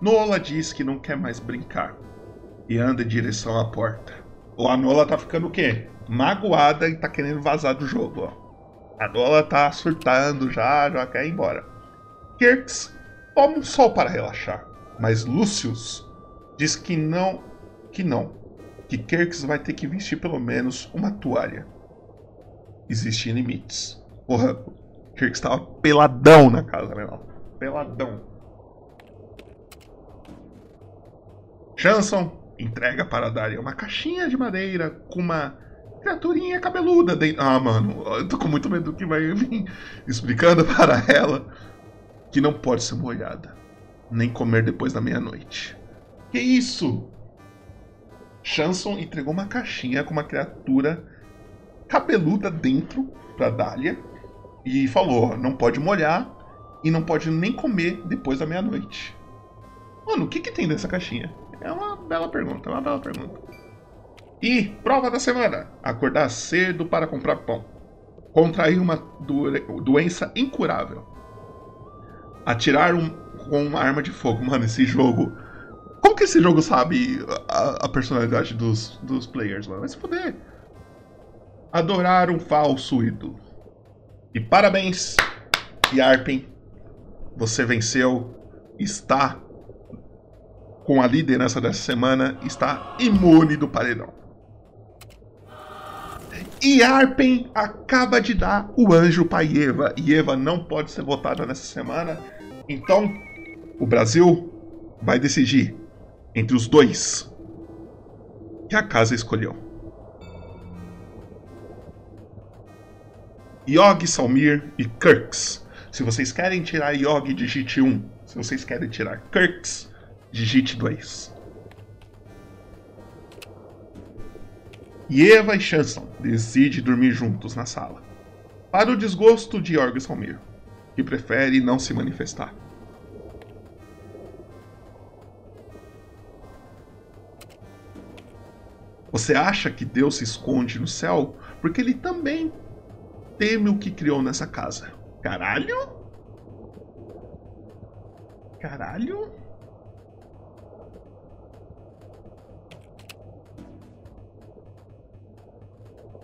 Nola diz que não quer mais brincar e anda em direção à porta. O Anola tá ficando o quê? Magoada e tá querendo vazar do jogo, ó. A Dola tá surtando já, já quer ir embora. Kirks toma um sol para relaxar, mas Lucius diz que não, que não, que Kirks vai ter que vestir pelo menos uma toalha. Existem limites. Porra, Kirks tava peladão na casa, né? Peladão. Chanson entrega para Daria uma caixinha de madeira com uma criaturinha cabeluda dentro. Ah, mano, eu tô com muito medo do que vai vir explicando para ela que não pode ser molhada, nem comer depois da meia-noite. Que isso? Chanson entregou uma caixinha com uma criatura cabeluda dentro para Dália e falou: não pode molhar e não pode nem comer depois da meia-noite. Mano, o que, que tem nessa caixinha? É uma bela pergunta, é uma bela pergunta. E prova da semana: acordar cedo para comprar pão. Contrair uma do doença incurável. Atirar um, com uma arma de fogo. Mano, esse jogo. Como que esse jogo sabe a, a personalidade dos, dos players, mano? Vai se fuder. Adorar um falso ídolo. E parabéns, Yarpen. Você venceu. Está com a liderança dessa semana. Está imune do paredão. E Arpen acaba de dar o anjo para Eva. E Eva não pode ser votada nessa semana. Então, o Brasil vai decidir entre os dois que a casa escolheu. Yog, Salmir e Kirks. Se vocês querem tirar Yog, digite 1. Se vocês querem tirar Kirks, digite 2. E Eva e Chanson decidem dormir juntos na sala. Para o desgosto de Jorg Salmir, que prefere não se manifestar. Você acha que Deus se esconde no céu porque ele também teme o que criou nessa casa? Caralho? Caralho?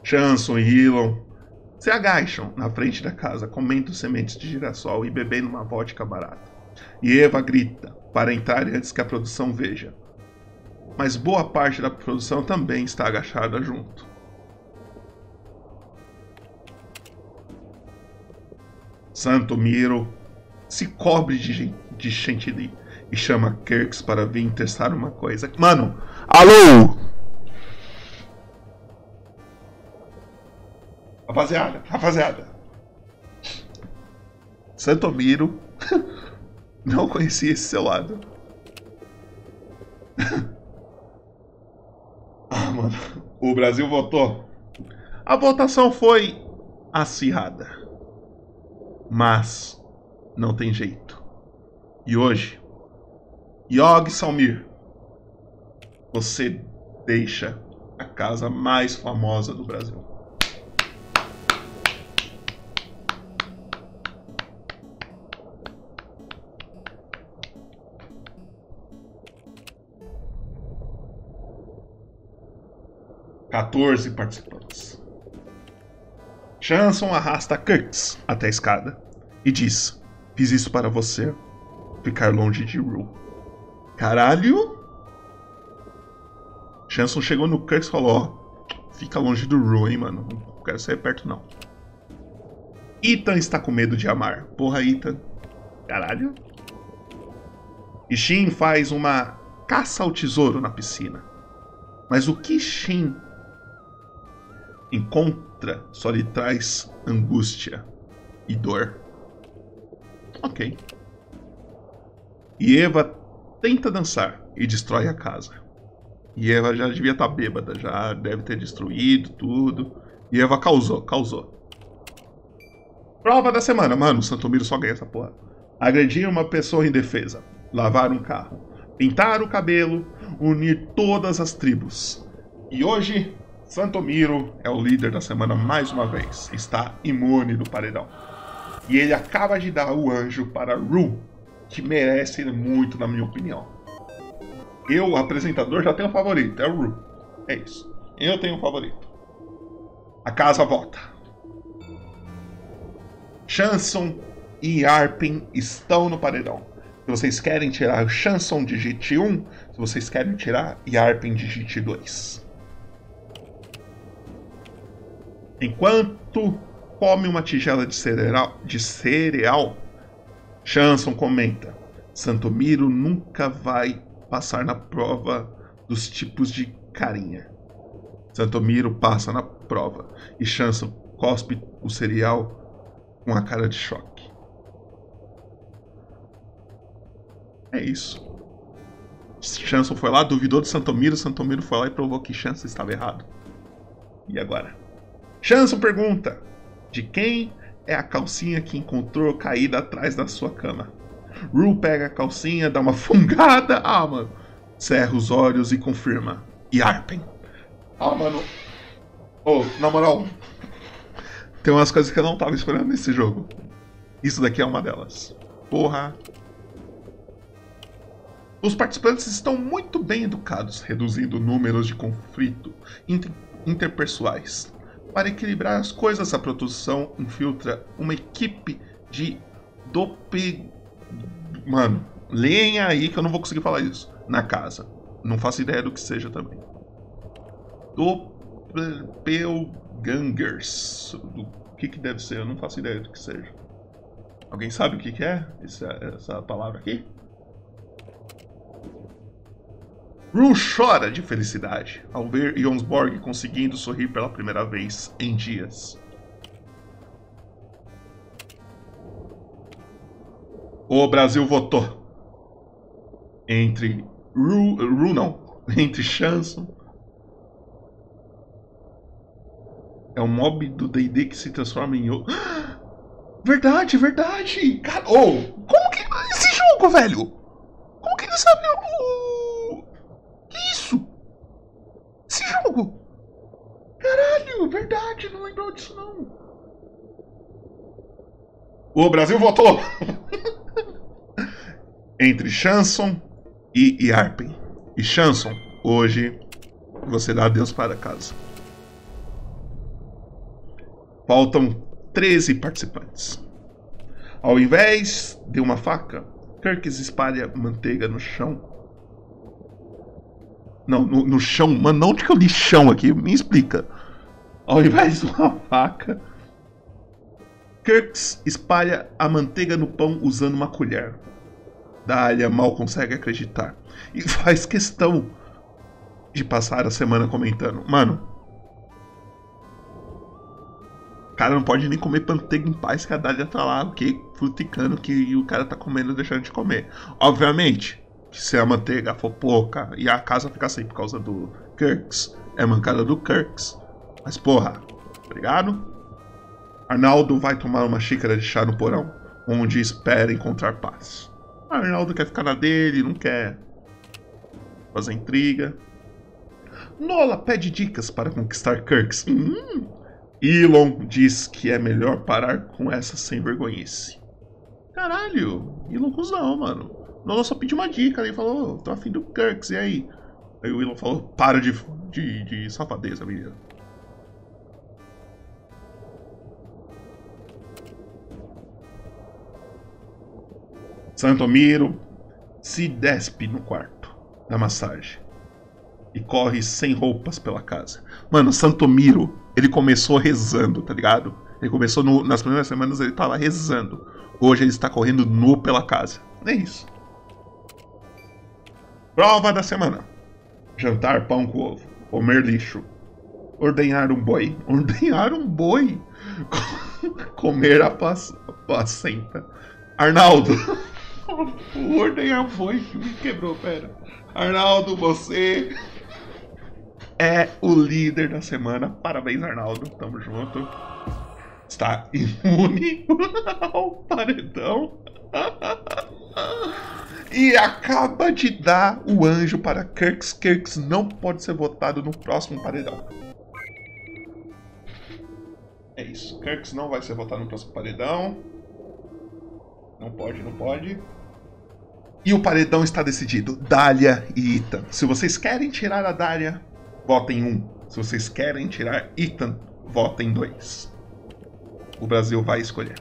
Chanson e Hillon se agacham na frente da casa, comendo sementes de girassol e bebendo uma vodka barata. E Eva grita para entrar antes que a produção veja. Mas boa parte da produção também está agachada junto. Santo Miro se cobre de, de chantilly e chama Kirks para vir testar uma coisa. Mano, alô! Rapaziada, rapaziada. Santomiro. Não conhecia esse seu lado. ah, mano. O Brasil votou. A votação foi acirrada. Mas não tem jeito. E hoje, Yog Salmir, você deixa a casa mais famosa do Brasil. 14 participantes. Chanson arrasta Kurtz até a escada e diz: Fiz isso para você ficar longe de Rue. Caralho! Chanson chegou no Kurtz e falou: Fica longe do Rue, hein, mano. Não quero sair perto, não. Ethan está com medo de amar. Porra, Ethan. Caralho. E Shin faz uma caça ao tesouro na piscina. Mas o que Shin encontra só lhe traz angústia e dor. Ok. E Eva tenta dançar e destrói a casa. E Eva já devia estar tá bêbada, já deve ter destruído tudo. E Eva causou, causou. Prova da semana, mano, o Santomiro só ganha essa porra. Agredir uma pessoa indefesa, lavar um carro, pintar o cabelo, unir todas as tribos. E hoje Santomiro é o líder da semana mais uma vez. Está imune do paredão. E ele acaba de dar o anjo para Ru, que merece muito, na minha opinião. Eu, apresentador, já tenho um favorito, é o Ru. É isso. Eu tenho um favorito. A casa volta. Chanson e Arpen estão no paredão. Se vocês querem tirar o Chanson, digite 1. Se vocês querem tirar Yarpen, digite 2. Enquanto come uma tigela de cereal, de cereal Chanson comenta: Santomiro nunca vai passar na prova dos tipos de carinha. Santomiro passa na prova e Chanson cospe o cereal com a cara de choque. É isso. Chanson foi lá, duvidou de Santomiro, Santomiro foi lá e provou que Chanson estava errado. E agora? Chanson pergunta: De quem é a calcinha que encontrou caída atrás da sua cama? Rue pega a calcinha, dá uma fungada. Ah, mano. Cerra os olhos e confirma. Yarpen. Ah, mano. Oh, na moral. Tem umas coisas que eu não tava esperando nesse jogo. Isso daqui é uma delas. Porra, os participantes estão muito bem educados, reduzindo números de conflito inter interpessoais. Para equilibrar as coisas, a produção infiltra uma equipe de dope... Mano, leem aí que eu não vou conseguir falar isso. Na casa. Não faço ideia do que seja também. Doppelgangers. Do que que deve ser? Eu não faço ideia do que seja. Alguém sabe o que, que é essa, essa palavra aqui? Rue chora de felicidade ao ver Jonsborg conseguindo sorrir pela primeira vez em dias. O Brasil votou entre Rue, Rue não, entre Chanson É um mob do D&D que se transforma em... Verdade, verdade! Cara, oh, como que... Esse jogo, velho! Como que ele sabe jogo! Verdade, não lembrou disso não. O Brasil votou entre Chanson e Yarpen. E Chanson, hoje você dá adeus para casa. Faltam 13 participantes. Ao invés de uma faca, Kirks espalha manteiga no chão não, no, no chão. Mano, onde que eu li chão aqui? Me explica. Ao invés de uma faca, Kirks espalha a manteiga no pão usando uma colher. Dália mal consegue acreditar. E faz questão de passar a semana comentando. Mano. Cara não pode nem comer manteiga em paz que a Dália tá lá, o que? Fruticando que o cara tá comendo deixando de comer. Obviamente, se a manteiga for pouca e a casa ficar sem por causa do Kirks, é mancada do Kirks. Mas porra, obrigado. Arnaldo vai tomar uma xícara de chá no porão, onde espera encontrar paz. Arnaldo quer ficar na dele, não quer fazer intriga. Nola pede dicas para conquistar Kirks. Hum. Elon diz que é melhor parar com essa sem vergonhice. Caralho, Elon cuzão, mano. Nolan só pediu uma dica, ele falou, tô afim do Kirks, e aí? Aí o Willow falou, para de, de, de safadeza, menina. Santomiro se despe no quarto da massagem e corre sem roupas pela casa. Mano, Santomiro, ele começou rezando, tá ligado? Ele começou no, nas primeiras semanas ele tava rezando. Hoje ele está correndo nu pela casa. É isso. Prova da semana: jantar pão com ovo, comer lixo, ordenhar um boi, ordenhar um boi, comer a placenta. Arnaldo, ordenhar um boi que me quebrou, pera. Arnaldo, você é o líder da semana. Parabéns, Arnaldo. Tamo junto. Está imune ao paredão e acaba de dar o anjo para Kirks. Kirks não pode ser votado no próximo paredão. É isso. Kirks não vai ser votado no próximo paredão. Não pode, não pode. E o paredão está decidido. Dália e Ethan. Se vocês querem tirar a Dália, votem um. Se vocês querem tirar Ethan, votem dois. O Brasil vai escolher.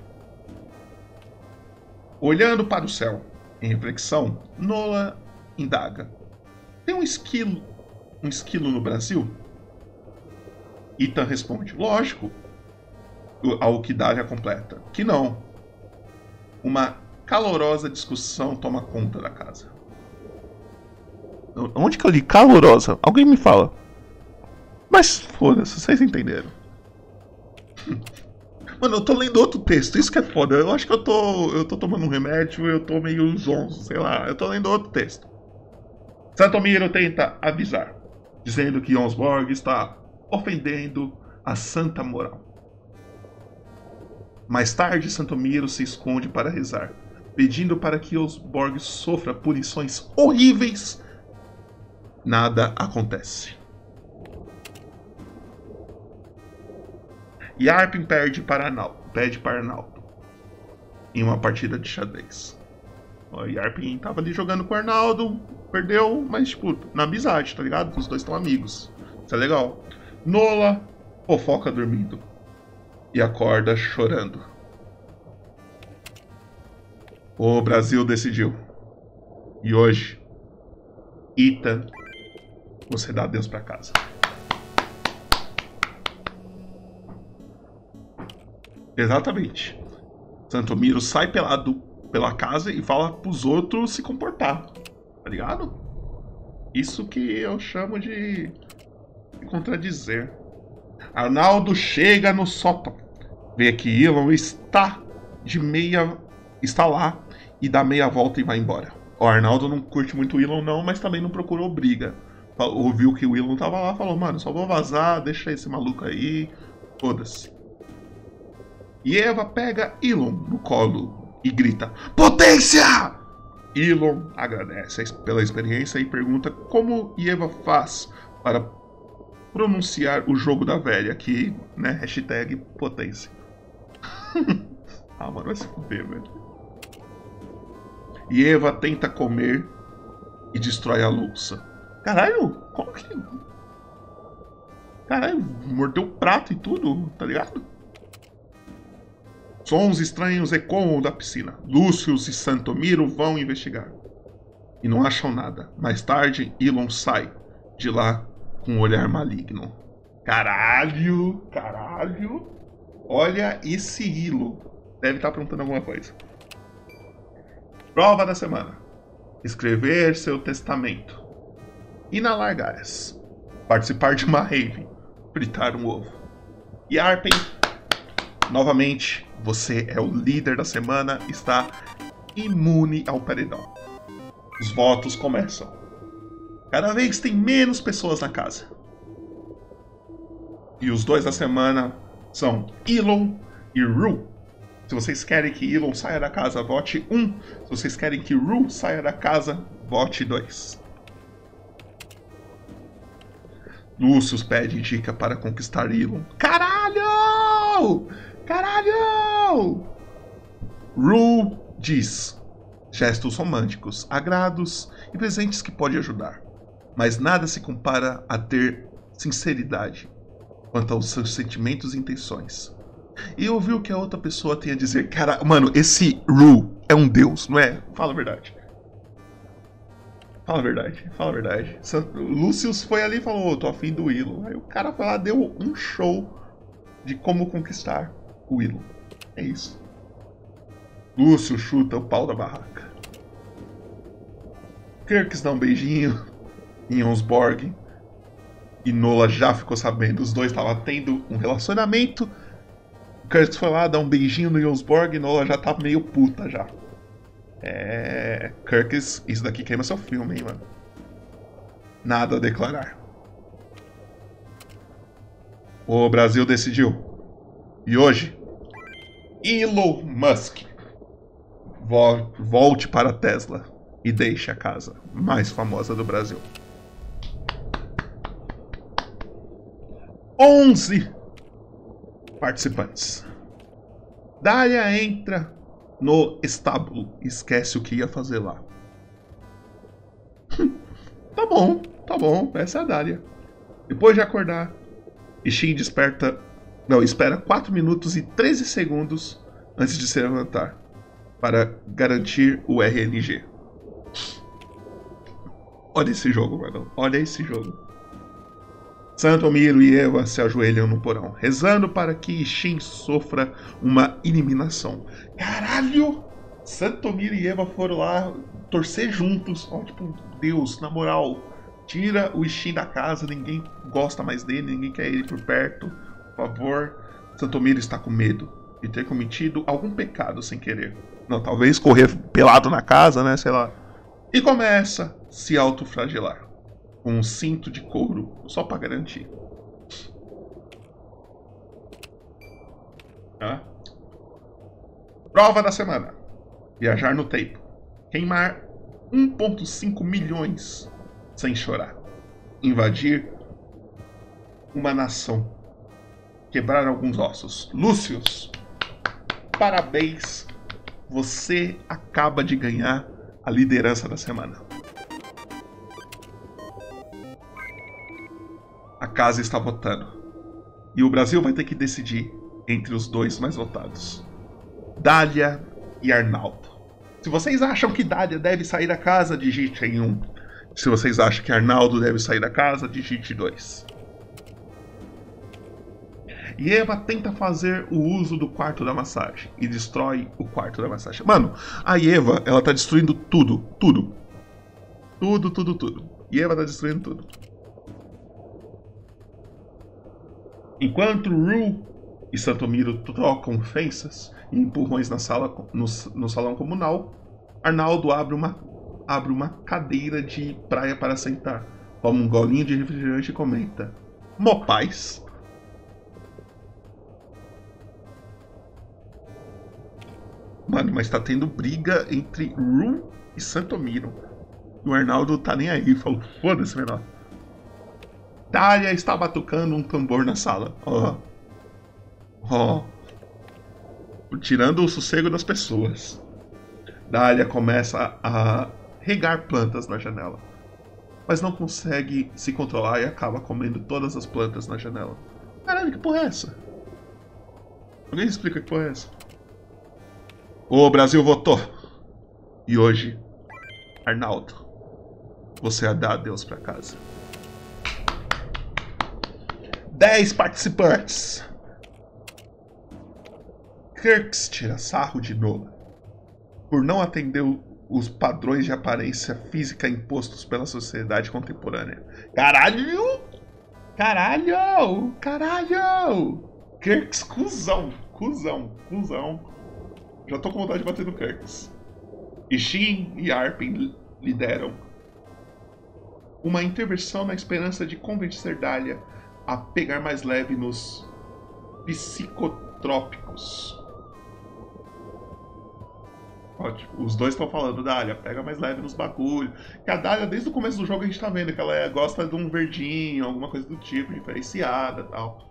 Olhando para o céu, em reflexão, Nola indaga: Tem um esquilo, um esquilo no Brasil? Ethan responde: Lógico. Ao que Dália completa: Que não. Uma calorosa discussão toma conta da casa. Onde que eu li calorosa? Alguém me fala. Mas foda-se, vocês entenderam. Mano, eu tô lendo outro texto, isso que é foda. Eu acho que eu tô. Eu tô tomando um remédio, eu tô meio zonzo, sei lá. Eu tô lendo outro texto. Santomiro tenta avisar, dizendo que Jonsborg está ofendendo a santa moral. Mais tarde, Santomiro se esconde para rezar, pedindo para que Jonsborg sofra punições horríveis. Nada acontece. E Arpin perde para Arnaldo, pede para Arnaldo em uma partida de xadrez. O Yarpin tava ali jogando com o Arnaldo, perdeu, mas tipo, na amizade, tá ligado? Os dois estão amigos. Isso é legal. Nola fofoca dormindo e acorda chorando. O Brasil decidiu. E hoje, Ita, você dá adeus para casa. Exatamente. Santomiro sai pelado pela casa e fala pros outros se comportar. Tá ligado? Isso que eu chamo de, de contradizer. Arnaldo chega no sótão. Vê que Elon está de meia. está lá e dá meia volta e vai embora. O Arnaldo não curte muito o Elon, não, mas também não procurou briga. Ouviu que o Elon tava lá falou, mano, só vou vazar, deixa esse maluco aí. Foda-se. E Eva pega Elon no colo e grita: Potência! Elon agradece pela experiência e pergunta como Eva faz para pronunciar o jogo da velha, que, né, hashtag potência. ah, mano, vai se fuder, velho. E Eva tenta comer e destrói a louça. Caralho, como que. Caralho, mordeu o prato e tudo, tá ligado? Sons estranhos ecoam da piscina. Lúcio e Santomiro vão investigar. E não acham nada. Mais tarde, Elon sai de lá com um olhar maligno. Caralho, caralho. Olha esse hilo. Deve estar perguntando alguma coisa. Prova da semana. Escrever seu testamento. Inalar gás. Participar de uma rave. Fritar um ovo. E Arpen, novamente, você é o líder da semana, está imune ao paredão. Os votos começam. Cada vez tem menos pessoas na casa. E os dois da semana são Elon e Ru. Se vocês querem que Elon saia da casa, vote 1. Um. Se vocês querem que Ru saia da casa, vote 2. Lúcio pede dica para conquistar Elon. Caralho! Caralho! Rue diz: gestos românticos, agrados e presentes que pode ajudar. Mas nada se compara a ter sinceridade quanto aos seus sentimentos e intenções. E ouvir o que a outra pessoa tem a dizer. Cara, mano, esse Rue é um deus, não é? Fala a verdade. Fala a verdade, fala a verdade. Lucius foi ali e falou: oh, tô afim do Willow. Aí o cara foi lá, deu um show de como conquistar Willow. É isso. Lúcio chuta o pau da barraca. Kirks dá um beijinho em Onsborg. E Nola já ficou sabendo. Os dois estavam tendo um relacionamento. Kirks foi lá dar um beijinho no Jonsborg e Nola já tá meio puta já. É. Kirks, isso daqui queima seu filme, hein, mano. Nada a declarar. O Brasil decidiu. E hoje, Elon Musk. Volte para Tesla e deixe a casa mais famosa do Brasil. 11 participantes. Dália entra no estábulo esquece o que ia fazer lá. tá bom, tá bom, essa é a Dália. Depois de acordar, Ishin desperta não, espera 4 minutos e 13 segundos antes de se levantar. para garantir o RNG. Olha esse jogo, mano. Olha esse jogo. Santomiro e Eva se ajoelham no porão, rezando para que Shin sofra uma eliminação. Caralho! Santomiro e Eva foram lá torcer juntos. Ó, tipo, Deus, na moral, tira o Shin da casa, ninguém gosta mais dele, ninguém quer ele por perto. Por favor. Santomiro está com medo de ter cometido algum pecado sem querer. Não, talvez correr pelado na casa, né? Sei lá. E começa a se autoflagelar com um cinto de couro só para garantir. Tá? Prova da semana: viajar no tempo, queimar 1,5 milhões sem chorar, invadir uma nação, quebrar alguns ossos. Lúcius, parabéns você acaba de ganhar a liderança da semana. A casa está votando. E o Brasil vai ter que decidir entre os dois mais votados: Dália e Arnaldo. Se vocês acham que Dália deve sair da casa, digite em 1. Um. Se vocês acham que Arnaldo deve sair da casa, digite 2. E Eva tenta fazer o uso do quarto da massagem e destrói o quarto da massagem. Mano, a Eva, ela tá destruindo tudo, tudo. Tudo, tudo, tudo. E Eva tá destruindo tudo. Enquanto Ru e Santomiro trocam ofensas e empurrões na sala, no, no salão comunal, Arnaldo abre uma, abre uma cadeira de praia para sentar, toma um golinho de refrigerante e comenta: Mopaz. Mano, mas tá tendo briga entre Ru e Santomiro. E o Arnaldo tá nem aí, falou, foda-se, menor. Dália está batucando um tambor na sala. Ó. Ó. Tirando o sossego das pessoas. Dália começa a regar plantas na janela. Mas não consegue se controlar e acaba comendo todas as plantas na janela. Caralho, que porra é essa? Alguém explica que porra é essa? O Brasil votou. E hoje, Arnaldo, você a dá adeus para casa. 10 participantes. Kirks tira sarro de novo por não atender os padrões de aparência física impostos pela sociedade contemporânea. Caralho! Caralho! Caralho! Kirks, cuzão, cuzão, cuzão. Já tô com vontade de bater no Kirks. Shin e Arpin lideram uma intervenção na esperança de convencer Dahlia a pegar mais leve nos psicotrópicos. Ótimo. Os dois estão falando, Dália, pega mais leve nos bagulho. Que a Dália, desde o começo do jogo, a gente tá vendo que ela é, gosta de um verdinho, alguma coisa do tipo, diferenciada tal.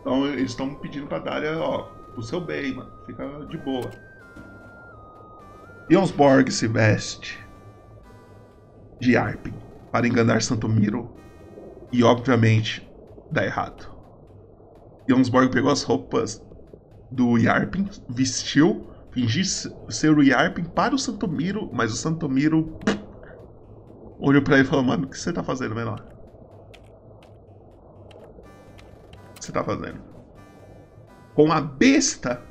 Então eles estão pedindo pra Dália, ó, o seu bem, mano, fica de boa. Jonsborg se veste de Arpin para enganar Santomiro e, obviamente, dá errado. Jonsborg pegou as roupas do Yarpin, vestiu, fingiu ser o Yarpin para o Santomiro, mas o Santomiro olhou para ele e falou: Mano, o que você tá fazendo, menor? O que você tá fazendo? Com a besta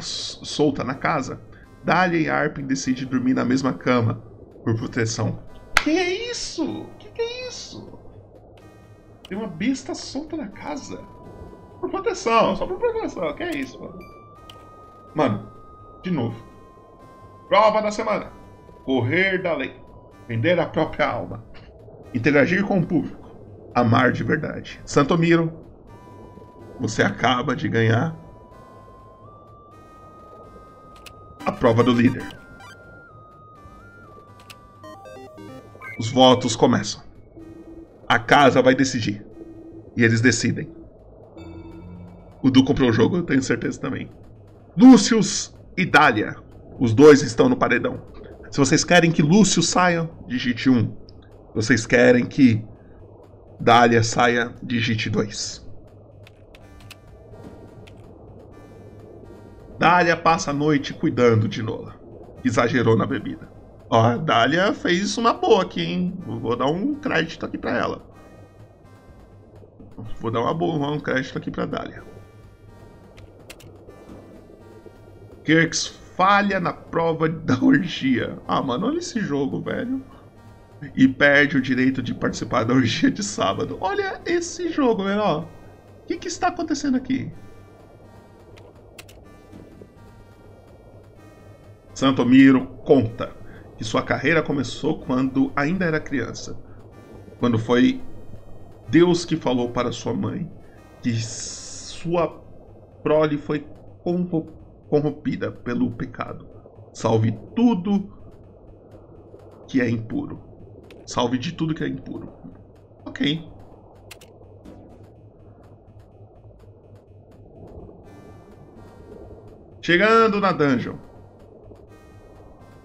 solta na casa, Dália e Arpin decidem dormir na mesma cama por proteção. Que é isso? Que que é isso? Tem uma besta solta na casa. Por proteção, só por proteção. Que é isso, mano? Mano, de novo. Prova da semana. Correr da lei. Vender a própria alma. Interagir com o público. Amar de verdade. Santomiro, você acaba de ganhar a prova do líder. Os votos começam. A casa vai decidir. E eles decidem. O Du comprou o jogo, eu tenho certeza também. Lúcius e Dália. Os dois estão no paredão. Se vocês querem que Lúcio saia, digite 1. Se vocês querem que Dália saia, digite 2. Dália passa a noite cuidando de Nola. exagerou na bebida. Ó, a Dália fez uma boa aqui, hein? Vou dar um crédito aqui pra ela. Vou dar uma boa, um crédito aqui pra Dália. Kirks falha na prova da orgia. Ah, mano, olha esse jogo, velho. E perde o direito de participar da orgia de sábado. Olha esse jogo, velho. O que, que está acontecendo aqui? Santomiro conta que sua carreira começou quando ainda era criança. Quando foi Deus que falou para sua mãe que sua prole foi corrompida pelo pecado. Salve tudo que é impuro. Salve de tudo que é impuro. Ok. Chegando na dungeon.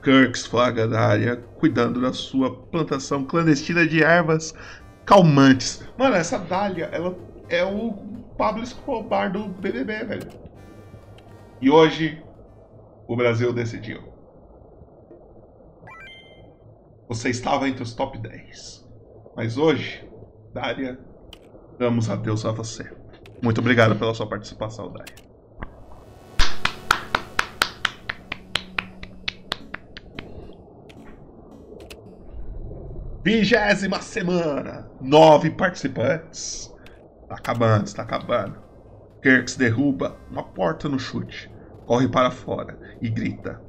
Kirks flaga da área, cuidando da sua plantação clandestina de ervas calmantes. Mano, essa Dália, ela é o Pablo Escobar do BBB, velho. E hoje, o Brasil decidiu. Você estava entre os top 10. Mas hoje, Dália, damos adeus a você. Muito obrigado pela sua participação, Dália. Vigésima semana. Nove participantes. Tá acabando, está acabando. Kirks derruba uma porta no chute. Corre para fora e grita.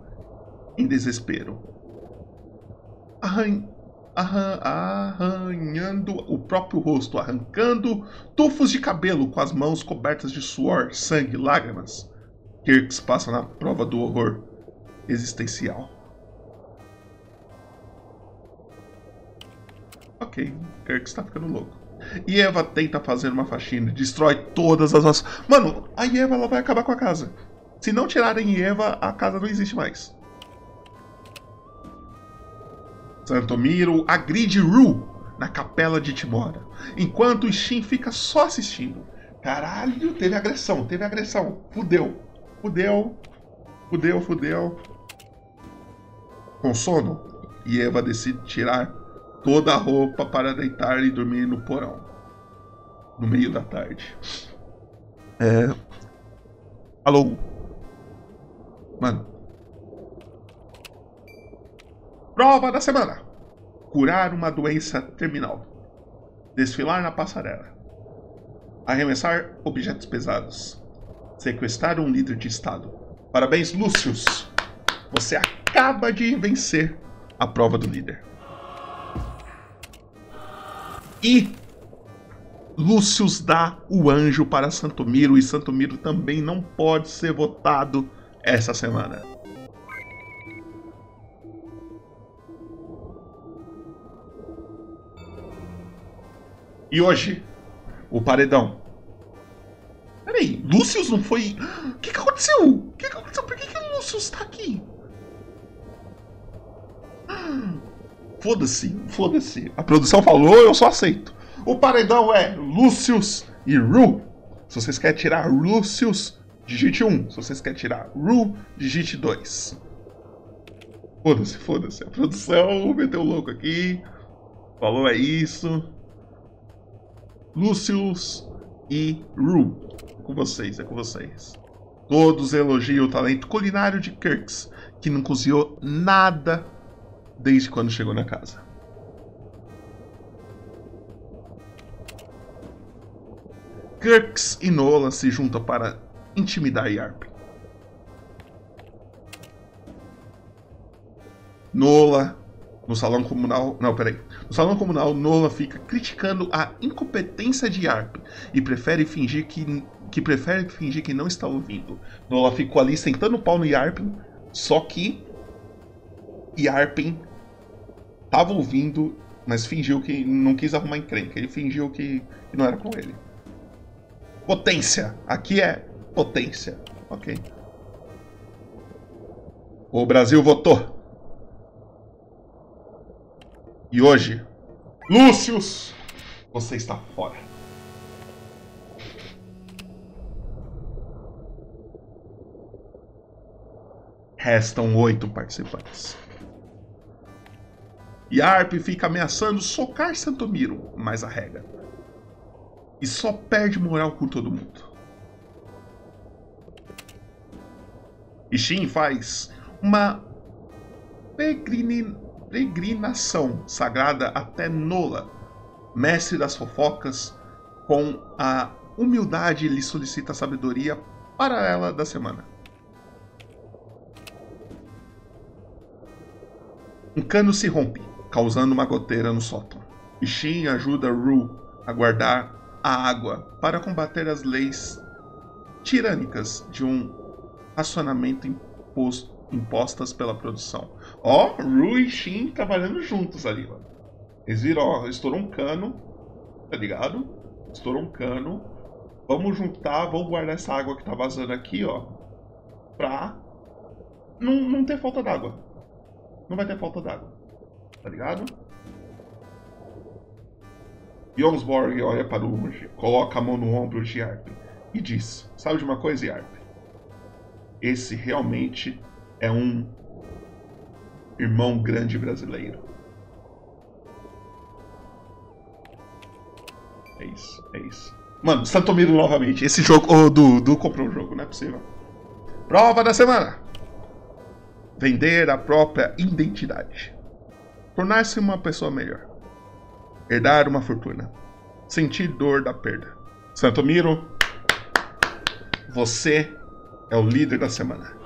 Em desespero. Arran... Arran... Arranhando o próprio rosto, arrancando tufos de cabelo com as mãos cobertas de suor, sangue, lágrimas. Kirks passa na prova do horror existencial. Ok, Kirk está ficando louco. E Eva tenta fazer uma faxina, destrói todas as nossas. Mano, a Eva ela vai acabar com a casa. Se não tirarem Eva, a casa não existe mais. Santomiro agride Ru na capela de Timora, enquanto Shin fica só assistindo. Caralho, teve agressão, teve agressão. Fudeu, fudeu, fudeu, fudeu. Com sono, Eva decide tirar toda a roupa para deitar e dormir no porão. No meio da tarde. É. Alô? Mano. Prova da semana: curar uma doença terminal. Desfilar na passarela. Arremessar objetos pesados. Sequestrar um líder de estado. Parabéns, Lúcius! Você acaba de vencer a prova do líder. E Lúcius dá o anjo para Santomiro e Santomiro também não pode ser votado essa semana. E hoje, o paredão. Peraí, Lúcius não foi. O que, que aconteceu? O que, que aconteceu? Por que, que Lúcius tá aqui? Foda-se, foda-se. A produção falou, eu só aceito. O paredão é Lucius e Ru. Se vocês querem tirar Lucius, digite 1. Se vocês querem tirar Ru, digite 2. Foda-se, foda-se. A produção meteu o louco aqui. Falou é isso. Lucius e Ru. É com vocês, é com vocês. Todos elogiam o talento culinário de Kirks, que não cozinhou nada desde quando chegou na casa. Kirks e Nola se juntam para intimidar Yarp. Nola, no salão comunal. Não, peraí. No salão comunal, Nola fica criticando a incompetência de Yarp e prefere fingir que, que prefere fingir que não está ouvindo. Nola ficou ali sentando o pau no Yarpin, só que Yarpin tava ouvindo, mas fingiu que não quis arrumar encrenca. Ele fingiu que, que não era com ele. Potência. Aqui é potência. Ok. O Brasil votou. E hoje, Lúcius, você está fora. Restam oito participantes. Yarp fica ameaçando socar Santomiro, mas arrega. E só perde moral com todo mundo. Ishin faz uma peregrinação sagrada até Nola, mestre das fofocas, com a humildade lhe solicita a sabedoria paralela da semana. Um cano se rompe, causando uma goteira no sótão. Ishin ajuda Ru a guardar a água para combater as leis tirânicas de um racionamento imposto, impostas pela produção. Ó, Ru e Shin trabalhando juntos ali, mano. Eles viram, ó, estourou um cano, tá ligado? Estourou um cano. Vamos juntar, vamos guardar essa água que tá vazando aqui, ó. Pra não, não ter falta d'água. Não vai ter falta d'água. Tá ligado? Jonsborg olha para o Urge, coloca a mão no ombro de Yarp e diz: Sabe de uma coisa, Yarp? Esse realmente é um irmão grande brasileiro. É isso, é isso. Mano, Santomiro novamente. Esse jogo. Oh, Du, Du comprou o jogo, não é possível. Prova da semana: Vender a própria identidade. Tornar-se uma pessoa melhor. Herdar uma fortuna. Sentir dor da perda. Santomiro, você é o líder da semana.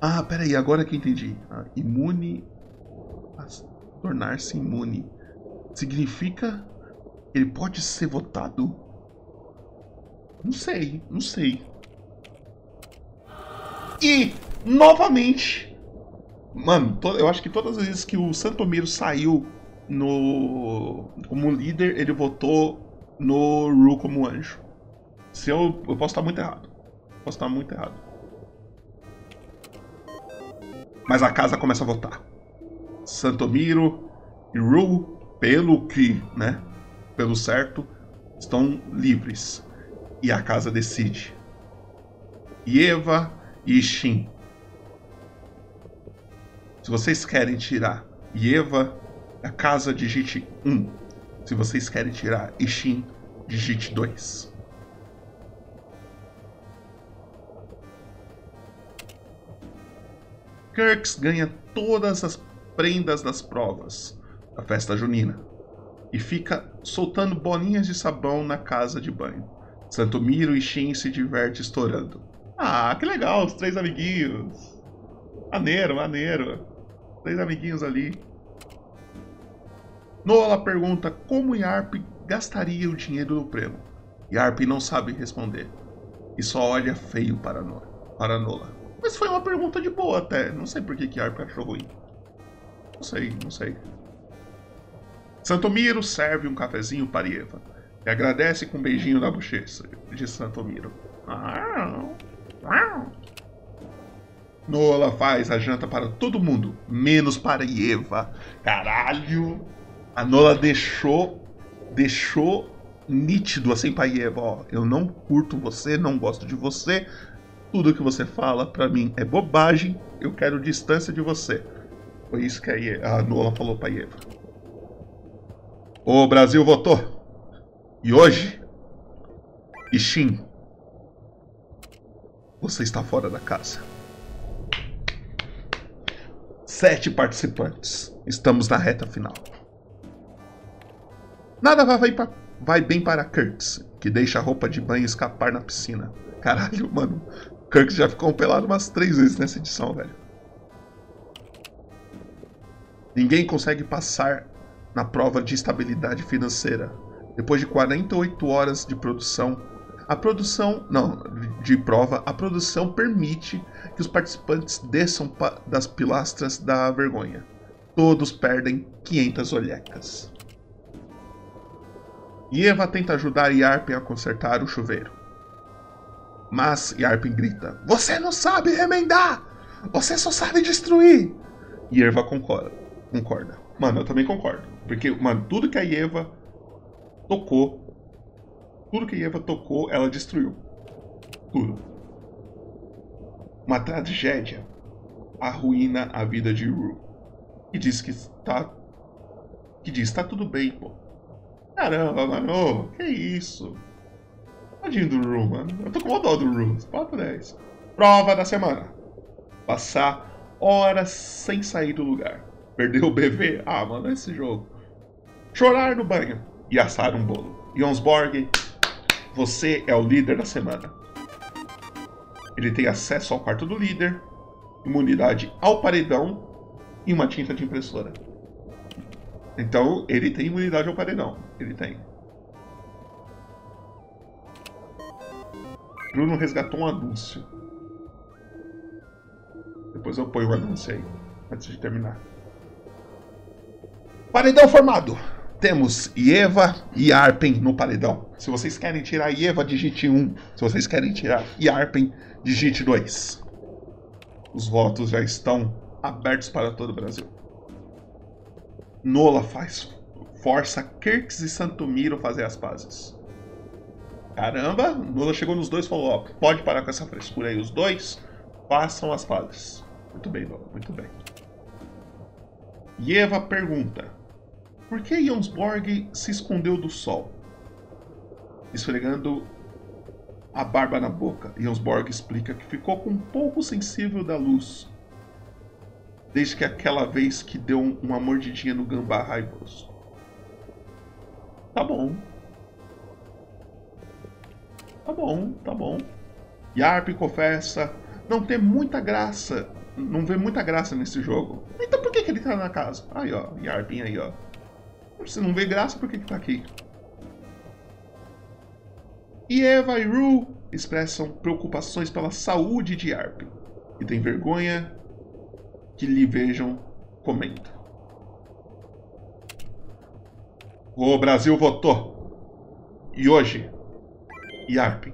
Ah, peraí, agora que entendi. Ah, imune. Tornar-se imune. Significa que ele pode ser votado? Não sei, não sei. E, novamente, mano, eu acho que todas as vezes que o Santomiro saiu no como líder, ele votou no Ru como anjo. Se eu, eu posso estar muito errado. Posso estar muito errado. Mas a casa começa a votar. Santomiro e Ru, pelo que, né, pelo certo, estão livres. E a casa decide. Eva e Shin. Se vocês querem tirar Eva da casa, digite 1. Se vocês querem tirar Ishin, digite 2. Kirks ganha todas as prendas das provas da festa junina e fica soltando bolinhas de sabão na casa de banho. Santomiro e Shin se diverte estourando. Ah, que legal, os três amiguinhos. Maneiro, maneiro. Três amiguinhos ali. Nola pergunta como Yarp gastaria o dinheiro do prêmio. Yarp não sabe responder. E só olha feio para, no para Nola. Mas foi uma pergunta de boa até. Não sei por que, Yarp achou ruim. Não sei, não sei. Santomiro serve um cafezinho para Eva. E agradece com um beijinho na bochecha de Santomiro. Ah, Nola faz a janta para todo mundo, menos para Eva. Caralho! A Nola deixou, deixou nítido assim para Eva, ó, eu não curto você, não gosto de você. Tudo que você fala para mim é bobagem. Eu quero distância de você. Foi isso que a, Nola falou para Eva. O Brasil votou. E hoje, Ishin você está fora da casa. Sete participantes. Estamos na reta final. Nada vai, vai, vai bem para Kirks, que deixa a roupa de banho escapar na piscina. Caralho, mano. Kirks já ficou pelado umas três vezes nessa edição, velho. Ninguém consegue passar na prova de estabilidade financeira. Depois de 48 horas de produção, a produção, não, de prova, a produção permite que os participantes desçam das pilastras da vergonha. Todos perdem 500 olhecas. Eva tenta ajudar Yarpen a consertar o chuveiro. Mas Yarpen grita: Você não sabe remendar! Você só sabe destruir! E Eva concorda. concorda. Mano, eu também concordo. Porque, mano, tudo que a Eva tocou tudo que Eva tocou, ela destruiu. Tudo. Uma tragédia arruína a vida de Ru. E diz que está. Que diz, tá tudo bem, pô. Caramba, mano, que isso? Tadinho do Ru, mano. Eu tô com uma dó do Ru. 4 10. Prova da semana. Passar horas sem sair do lugar. Perder o bebê? Ah, mano, esse jogo. Chorar no banho e assar um bolo. Jonsborg, você é o líder da semana. Ele tem acesso ao quarto do líder, imunidade ao paredão e uma tinta de impressora. Então, ele tem imunidade ao paredão. Ele tem. Bruno resgatou um anúncio. Depois eu ponho o anúncio aí, antes de terminar. Paredão formado! Temos Ieva e Arpen no paredão. Se vocês querem tirar Ieva, digite 1. Se vocês querem tirar Arpen, digite 2. Os votos já estão abertos para todo o Brasil. Nola faz força Kirks e Santomiro fazer as pazes. Caramba, Nola chegou nos dois e falou: ó, pode parar com essa frescura aí. Os dois façam as pazes. Muito bem, Nola, muito bem. Eva pergunta: por que Jonsborg se escondeu do sol? Esfregando a barba na boca, Jonsborg explica que ficou com um pouco sensível da luz. Desde que aquela vez que deu uma mordidinha no gambá raivoso. Tá bom. Tá bom, tá bom. Yarp confessa não ter muita graça, não vê muita graça nesse jogo. Então por que, que ele tá na casa? Aí ó, Yarpin aí ó. Se não vê graça, por que, que tá aqui? E Eva e Rue expressam preocupações pela saúde de Arp e tem vergonha que lhe vejam comendo. O Brasil votou. E hoje, Yarp,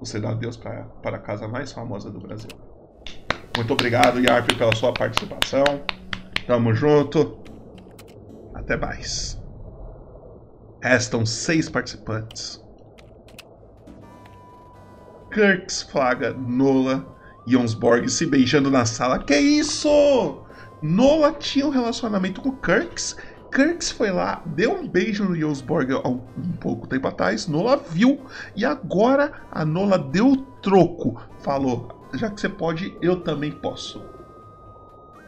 você dá adeus para, para a casa mais famosa do Brasil. Muito obrigado, Yarp, pela sua participação. Tamo junto. Até mais. Restam seis participantes. Kirks flaga Nola e Jonsborg se beijando na sala. Que isso? Nola tinha um relacionamento com Kirks. Kirks foi lá, deu um beijo no Jonsborg há um, pouco tempo atrás. Nola viu e agora a Nola deu o troco. Falou: já que você pode, eu também posso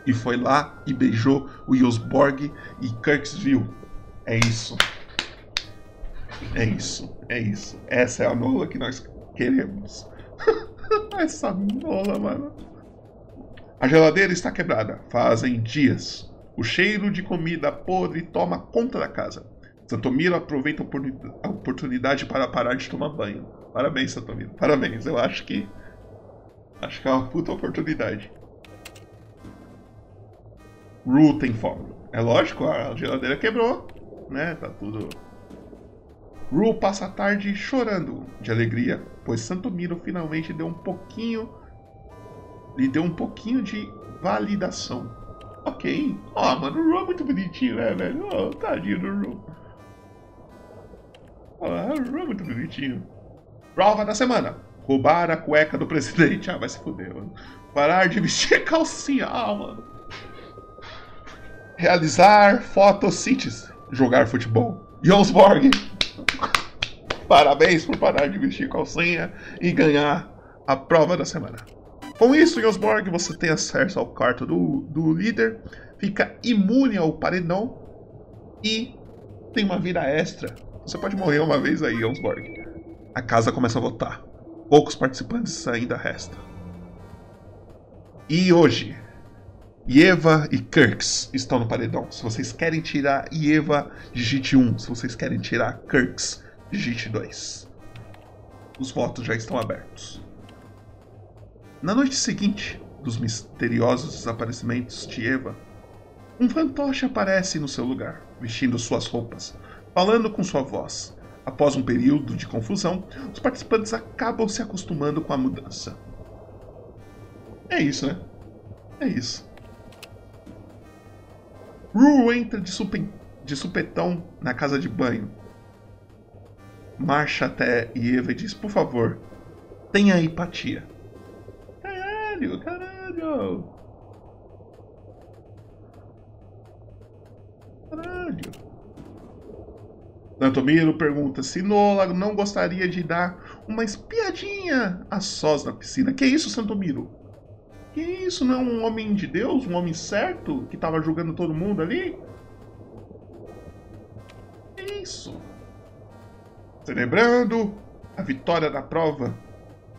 e foi lá e beijou o Yosborg e Kirksville. É isso. É isso. É isso. Essa é a Nola que nós queremos. Essa Nola, mano. A geladeira está quebrada. Fazem dias. O cheiro de comida podre toma conta da casa. Santomiro aproveita a oportunidade para parar de tomar banho. Parabéns, Santomiro. Parabéns. Eu acho que. Acho que é uma puta oportunidade. Ru tem fome. É lógico, a geladeira quebrou, né? Tá tudo. Ru passa a tarde chorando de alegria, pois Santo Miro finalmente deu um pouquinho. lhe deu um pouquinho de validação. Ok. Ó, oh, mano, o Ru é muito bonitinho, né, velho? Oh, tadinho do Ru. Oh, o é muito bonitinho. Prova da semana. Roubar a cueca do presidente. Ah, vai se fuder, mano. Parar de vestir calcinha. Ah, mano. Realizar fotossíntese. Jogar futebol. Jonsborg. Parabéns por parar de vestir calcinha e ganhar a prova da semana. Com isso, Jonsborg, você tem acesso ao quarto do, do líder, fica imune ao paredão e tem uma vida extra. Você pode morrer uma vez aí, Jonsborg. A casa começa a votar. Poucos participantes ainda restam. E hoje, Eva e Kirks estão no paredão. Se vocês querem tirar Eva, digite 1. Se vocês querem tirar Kirks, digite 2. Os votos já estão abertos. Na noite seguinte dos misteriosos desaparecimentos de Eva, um fantoche aparece no seu lugar, vestindo suas roupas, falando com sua voz. Após um período de confusão, os participantes acabam se acostumando com a mudança. É isso, né? É isso. Rue entra de, super, de supetão na casa de banho. Marcha até Eva e diz: Por favor, Tenha empatia. Caralho, caralho. Caralho. Dantomiro pergunta se Nola não gostaria de dar uma espiadinha a sós na piscina. Que isso, Santomiro? Que isso? Não é um homem de Deus? Um homem certo que estava julgando todo mundo ali? Que isso? Celebrando a vitória da prova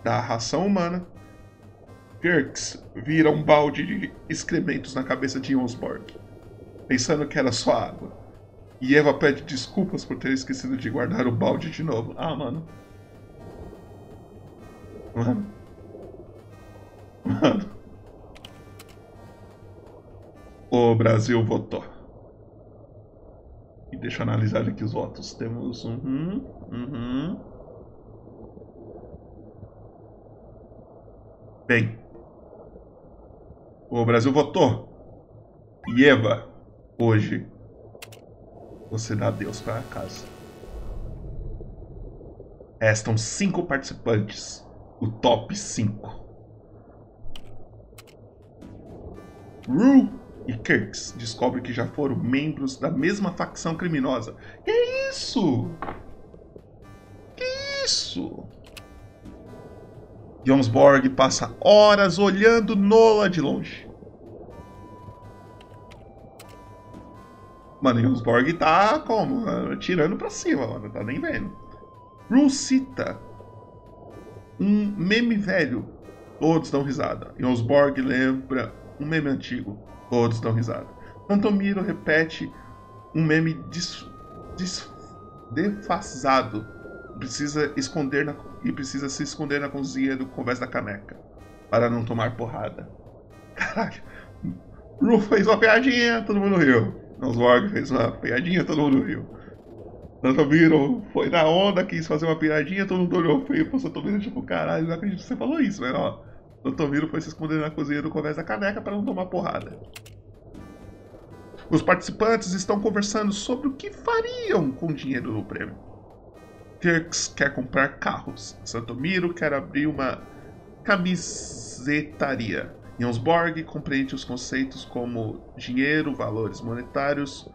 da ração humana, Kirks vira um balde de excrementos na cabeça de Jonsborg, pensando que era só água. E Eva pede desculpas por ter esquecido de guardar o balde de novo. Ah, mano. Mano. Mano. O Brasil votou. E deixa eu analisar aqui os votos. Temos um. Uhum. Bem. O Brasil votou. E Eva, hoje, você dá adeus para casa. Restam cinco participantes. O top 5. Rue e Kirks descobrem que já foram membros da mesma facção criminosa. Que isso? Que isso? Jonsborg passa horas olhando Nola de longe. Mano, Jonsborg tá como? Tirando pra cima, mano. Tá nem vendo. Rue cita um meme velho. Todos dão risada. Jonsborg lembra um meme antigo. Todos dão risada. Antomiro repete um meme des, des, defasado. Precisa esconder na, e precisa se esconder na cozinha do convés da caneca. Para não tomar porrada. Caralho. Ru fez uma piadinha, todo mundo riu. Nosborg fez uma piadinha, todo mundo riu. Santomiro foi na onda, quis fazer uma piadinha, todo mundo olhou feio pro Santomiro, tipo, caralho, não acredito que você falou isso, velho, ó. Santomiro foi se esconder na cozinha do convés da caneca para não tomar porrada. Os participantes estão conversando sobre o que fariam com o dinheiro do prêmio. Kirks quer comprar carros. Santomiro quer abrir uma camisetaria. Jonsborg compreende os conceitos como dinheiro, valores monetários,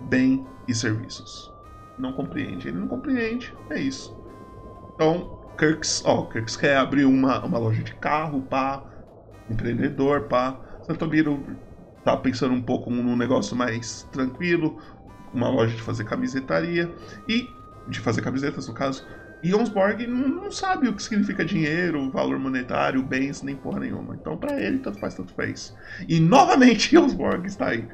bem e serviços. Não compreende. Ele não compreende. É isso. Então, Kirks, ó, Kirks quer abrir uma, uma loja de carro, pá. Empreendedor, pá. Santomiro tá pensando um pouco num negócio mais tranquilo, uma loja de fazer camisetaria e de fazer camisetas no caso. E Jonsborg não, sabe o que significa dinheiro, valor monetário, bens, nem porra nenhuma. Então, para ele, tanto faz, tanto fez. E novamente, Jonsborg está aí.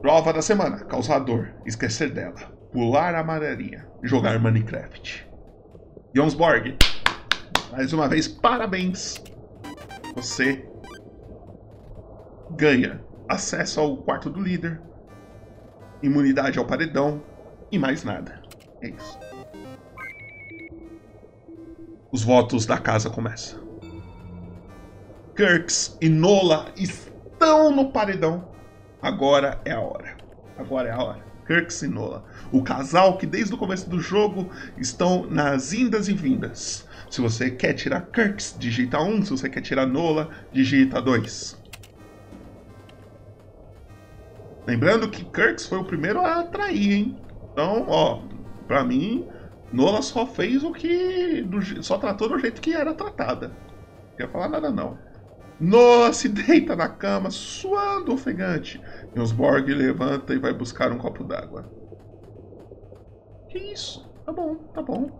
Prova da semana: causador, esquecer dela, pular a amarelinha, jogar Minecraft. Jonsborg, mais uma vez, parabéns. Você ganha acesso ao quarto do líder, imunidade ao paredão e mais nada. É isso. Os votos da casa começam. Kirks e Nola estão no paredão. Agora é a hora. Agora é a hora. Kirks e Nola. O casal que desde o começo do jogo estão nas indas e vindas. Se você quer tirar Kirks, digita 1. Se você quer tirar Nola, digita 2. Lembrando que Kirks foi o primeiro a atrair, hein? Então, ó, pra mim, Nola só fez o que. Do, só tratou do jeito que era tratada. Não quer falar nada, não. Nola se deita na cama, suando ofegante. Jonsborg levanta e vai buscar um copo d'água. Que isso? Tá bom, tá bom.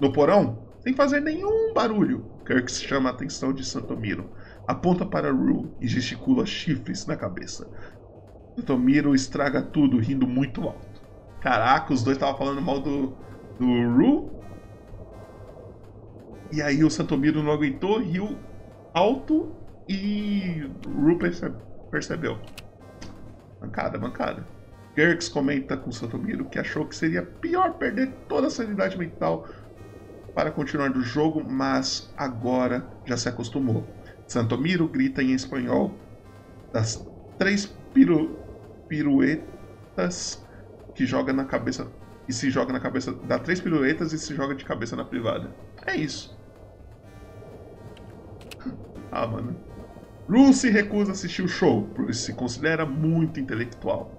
No porão, sem fazer nenhum barulho, Kirk chama a atenção de Santomiro aponta para Rue e gesticula chifres na cabeça. Santomiro estraga tudo, rindo muito alto. Caraca, os dois estavam falando mal do, do Rue. E aí o Santomiro não aguentou, riu alto e Rue percebe, percebeu. Mancada, mancada. Gerx comenta com Santomiro que achou que seria pior perder toda a sanidade mental para continuar do jogo, mas agora já se acostumou. Santomiro grita em espanhol das três piru, piruetas que joga na cabeça e se joga na cabeça. Dá três piruetas e se joga de cabeça na privada. É isso. Ah, mano. Ru se recusa assistir o show, porque se considera muito intelectual.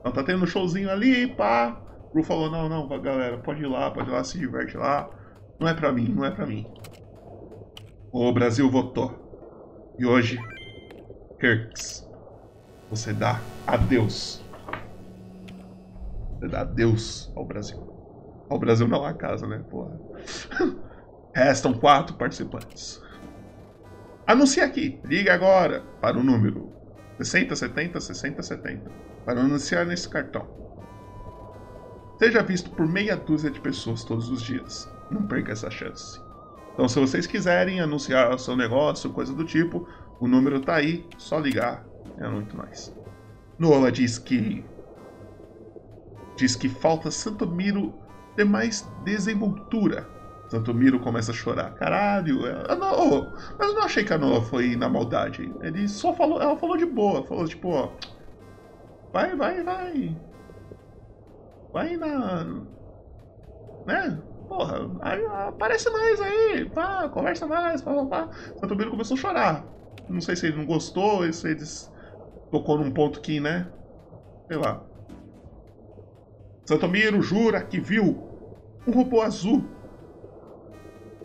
Então tá tendo um showzinho ali, pá. Ru falou, não, não, galera, pode ir lá, pode ir lá, se diverte lá. Não é pra mim, não é pra mim. O Brasil votou. E hoje, Kirks, você dá adeus. Você dá adeus ao Brasil. Ao Brasil não à casa, né? Porra. Restam quatro participantes. Anuncie aqui. Liga agora para o número 60 70 60 70 para anunciar nesse cartão. Seja visto por meia dúzia de pessoas todos os dias. Não perca essa chance. Então, se vocês quiserem anunciar o seu negócio, coisa do tipo, o número tá aí, só ligar. É muito mais. Nola diz que diz que falta Santomiro ter mais desenvoltura Santomiro começa a chorar. Caralho, ela não, mas eu não achei que a Noa foi na maldade. Ele só falou, ela falou de boa, falou tipo, ó, vai, vai, vai, vai na, né? Porra, aparece mais aí, pá, conversa mais, pá, pá. Santomiro começou a chorar. Não sei se ele não gostou, se ele tocou num ponto que, né? Sei lá. Santomiro jura que viu um robô azul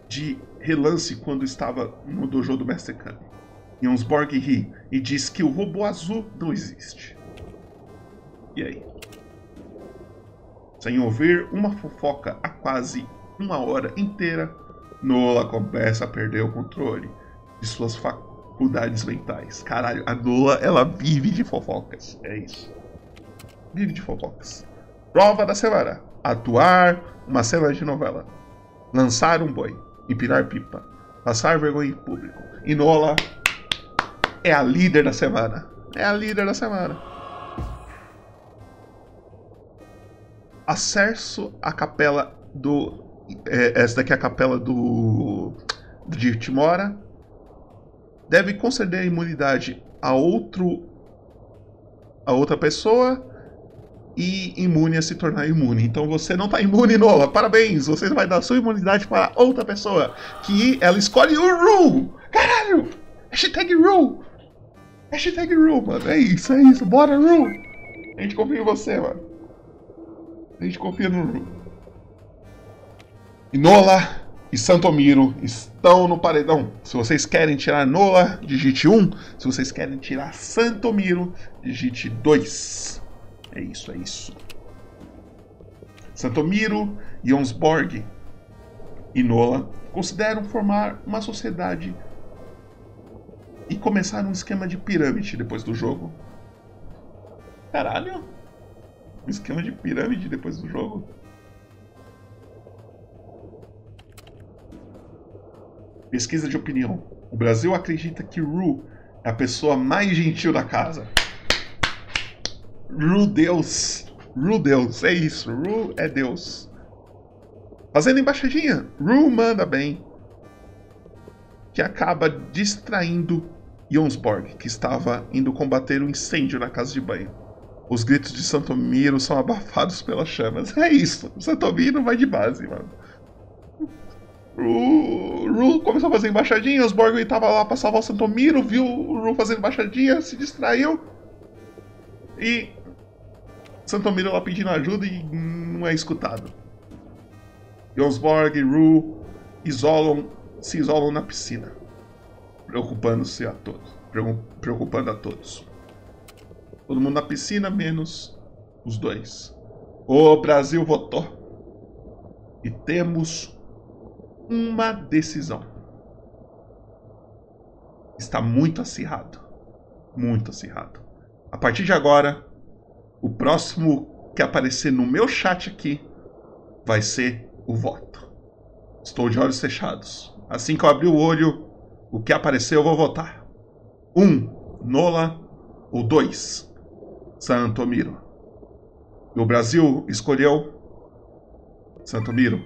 de relance quando estava no dojo do Mestre Kami. Jonsborg ri e diz que o robô azul não existe. E aí? Sem ouvir uma fofoca há quase uma hora inteira, Nola começa a perder o controle de suas faculdades mentais. Caralho, a Nola, ela vive de fofocas. É isso. Vive de fofocas. Prova da semana. Atuar uma cena de novela. Lançar um boi empinar pipa, passar vergonha em público. E Nola é a líder da semana. É a líder da semana. Acesso à capela do. É, essa daqui é a capela do. de Timora. Deve conceder imunidade a outro. a outra pessoa e imune a se tornar imune. Então você não está imune, Nola. Parabéns! Você vai dar sua imunidade para outra pessoa. Que ela escolhe o Ru! Caralho! Hashtag Ru! Hashtag Ru, mano. É isso, é isso. Bora, Ru! A gente confia em você, mano. A gente confia no Ru. E Nola e Santomiro estão no paredão. Se vocês querem tirar Nola, digite 1. Se vocês querem tirar Santomiro, digite 2. É isso, é isso. Santomiro, Jonsborg e Nola consideram formar uma sociedade e começar um esquema de pirâmide depois do jogo. Caralho! Um esquema de pirâmide depois do jogo? Pesquisa de opinião. O Brasil acredita que Ru é a pessoa mais gentil da casa. Ru Deus. Ru Deus, é isso. Ru é Deus. Fazendo embaixadinha, Ru manda bem. Que acaba distraindo Jonsborg, que estava indo combater um incêndio na casa de banho. Os gritos de Santomiro são abafados pelas chamas. É isso. Santomiro vai de base, mano. O Ru começou a fazer embaixadinha, os estava lá para salvar o Santomiro, viu o Ru fazendo embaixadinha, se distraiu. E Santomiro lá pedindo ajuda e não é escutado. Jonsborg e Ru isolam, se isolam na piscina, preocupando-se a todos, preocupando a todos. Todo mundo na piscina, menos os dois. O Brasil votou. E temos uma decisão. Está muito acirrado. Muito acirrado. A partir de agora, o próximo que aparecer no meu chat aqui vai ser o voto. Estou de olhos fechados. Assim que eu abrir o olho, o que aparecer eu vou votar. Um, Nola. Ou dois, Santomiro. E o Brasil escolheu Santomiro.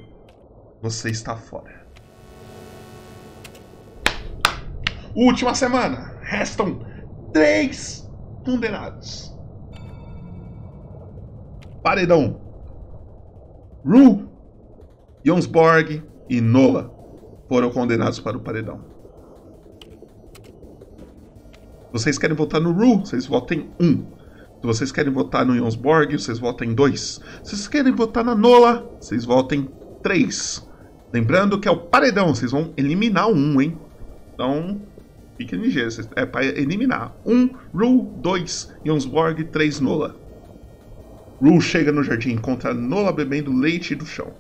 Você está fora. Última semana. Restam três condenados. Paredão. Ru, Jonsborg e Nola foram condenados para o paredão. Vocês querem votar no Ru, vocês votem 1. Um. Se vocês querem votar no Jonsborg, vocês votem 2. Se vocês querem votar na Nola, vocês votem 3. Lembrando que é o paredão, vocês vão eliminar um, hein? Então, fiquem ligeiros, é para eliminar. 1, um, Ru, 2, Jonsborg, 3, Nola. Ru chega no jardim e encontra Nola bebendo leite do chão.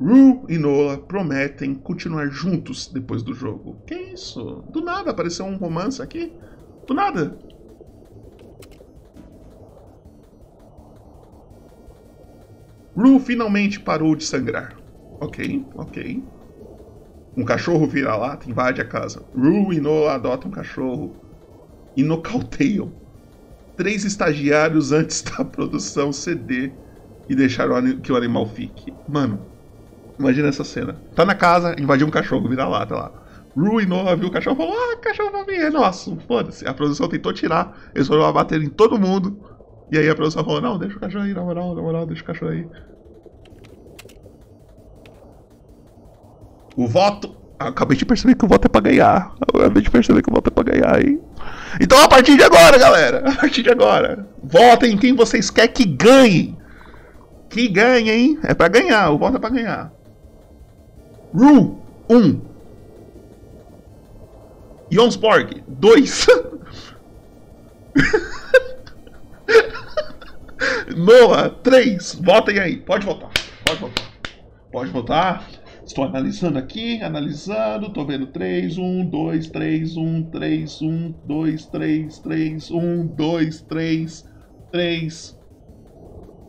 Ru e Nola prometem continuar juntos depois do jogo. Que isso? Do nada apareceu um romance aqui? Do nada. Ru finalmente parou de sangrar. Ok, ok. Um cachorro vira lata invade a casa. Ru e Nola adotam um cachorro e nocauteiam três estagiários antes da produção ceder e deixar que o animal fique. Mano, imagina essa cena. Tá na casa, invadiu um cachorro, vira lá, tá lá. Ruinou, viu o cachorro falou: Ah, cachorro novinho é nosso. Foda-se. A produção tentou tirar, eles foram bater em todo mundo. E aí a produção falou: Não, deixa o cachorro aí, na moral, na moral, deixa o cachorro aí. O voto. Acabei de perceber que o voto é pra ganhar. Acabei de perceber que o voto é pra ganhar, hein? Então a partir de agora, galera, a partir de agora, votem em quem vocês querem que ganhe. Que ganhe, hein? É pra ganhar, o voto é pra ganhar. Ru, 1. Um. Jonsborg, 2. Noah, 3. Votem aí, pode votar. Pode votar. Pode votar. Estou analisando aqui, analisando, tô vendo 3, 1, 2, 3, 1, 3, 1, 2, 3, 3, 1, 2, 3, 3,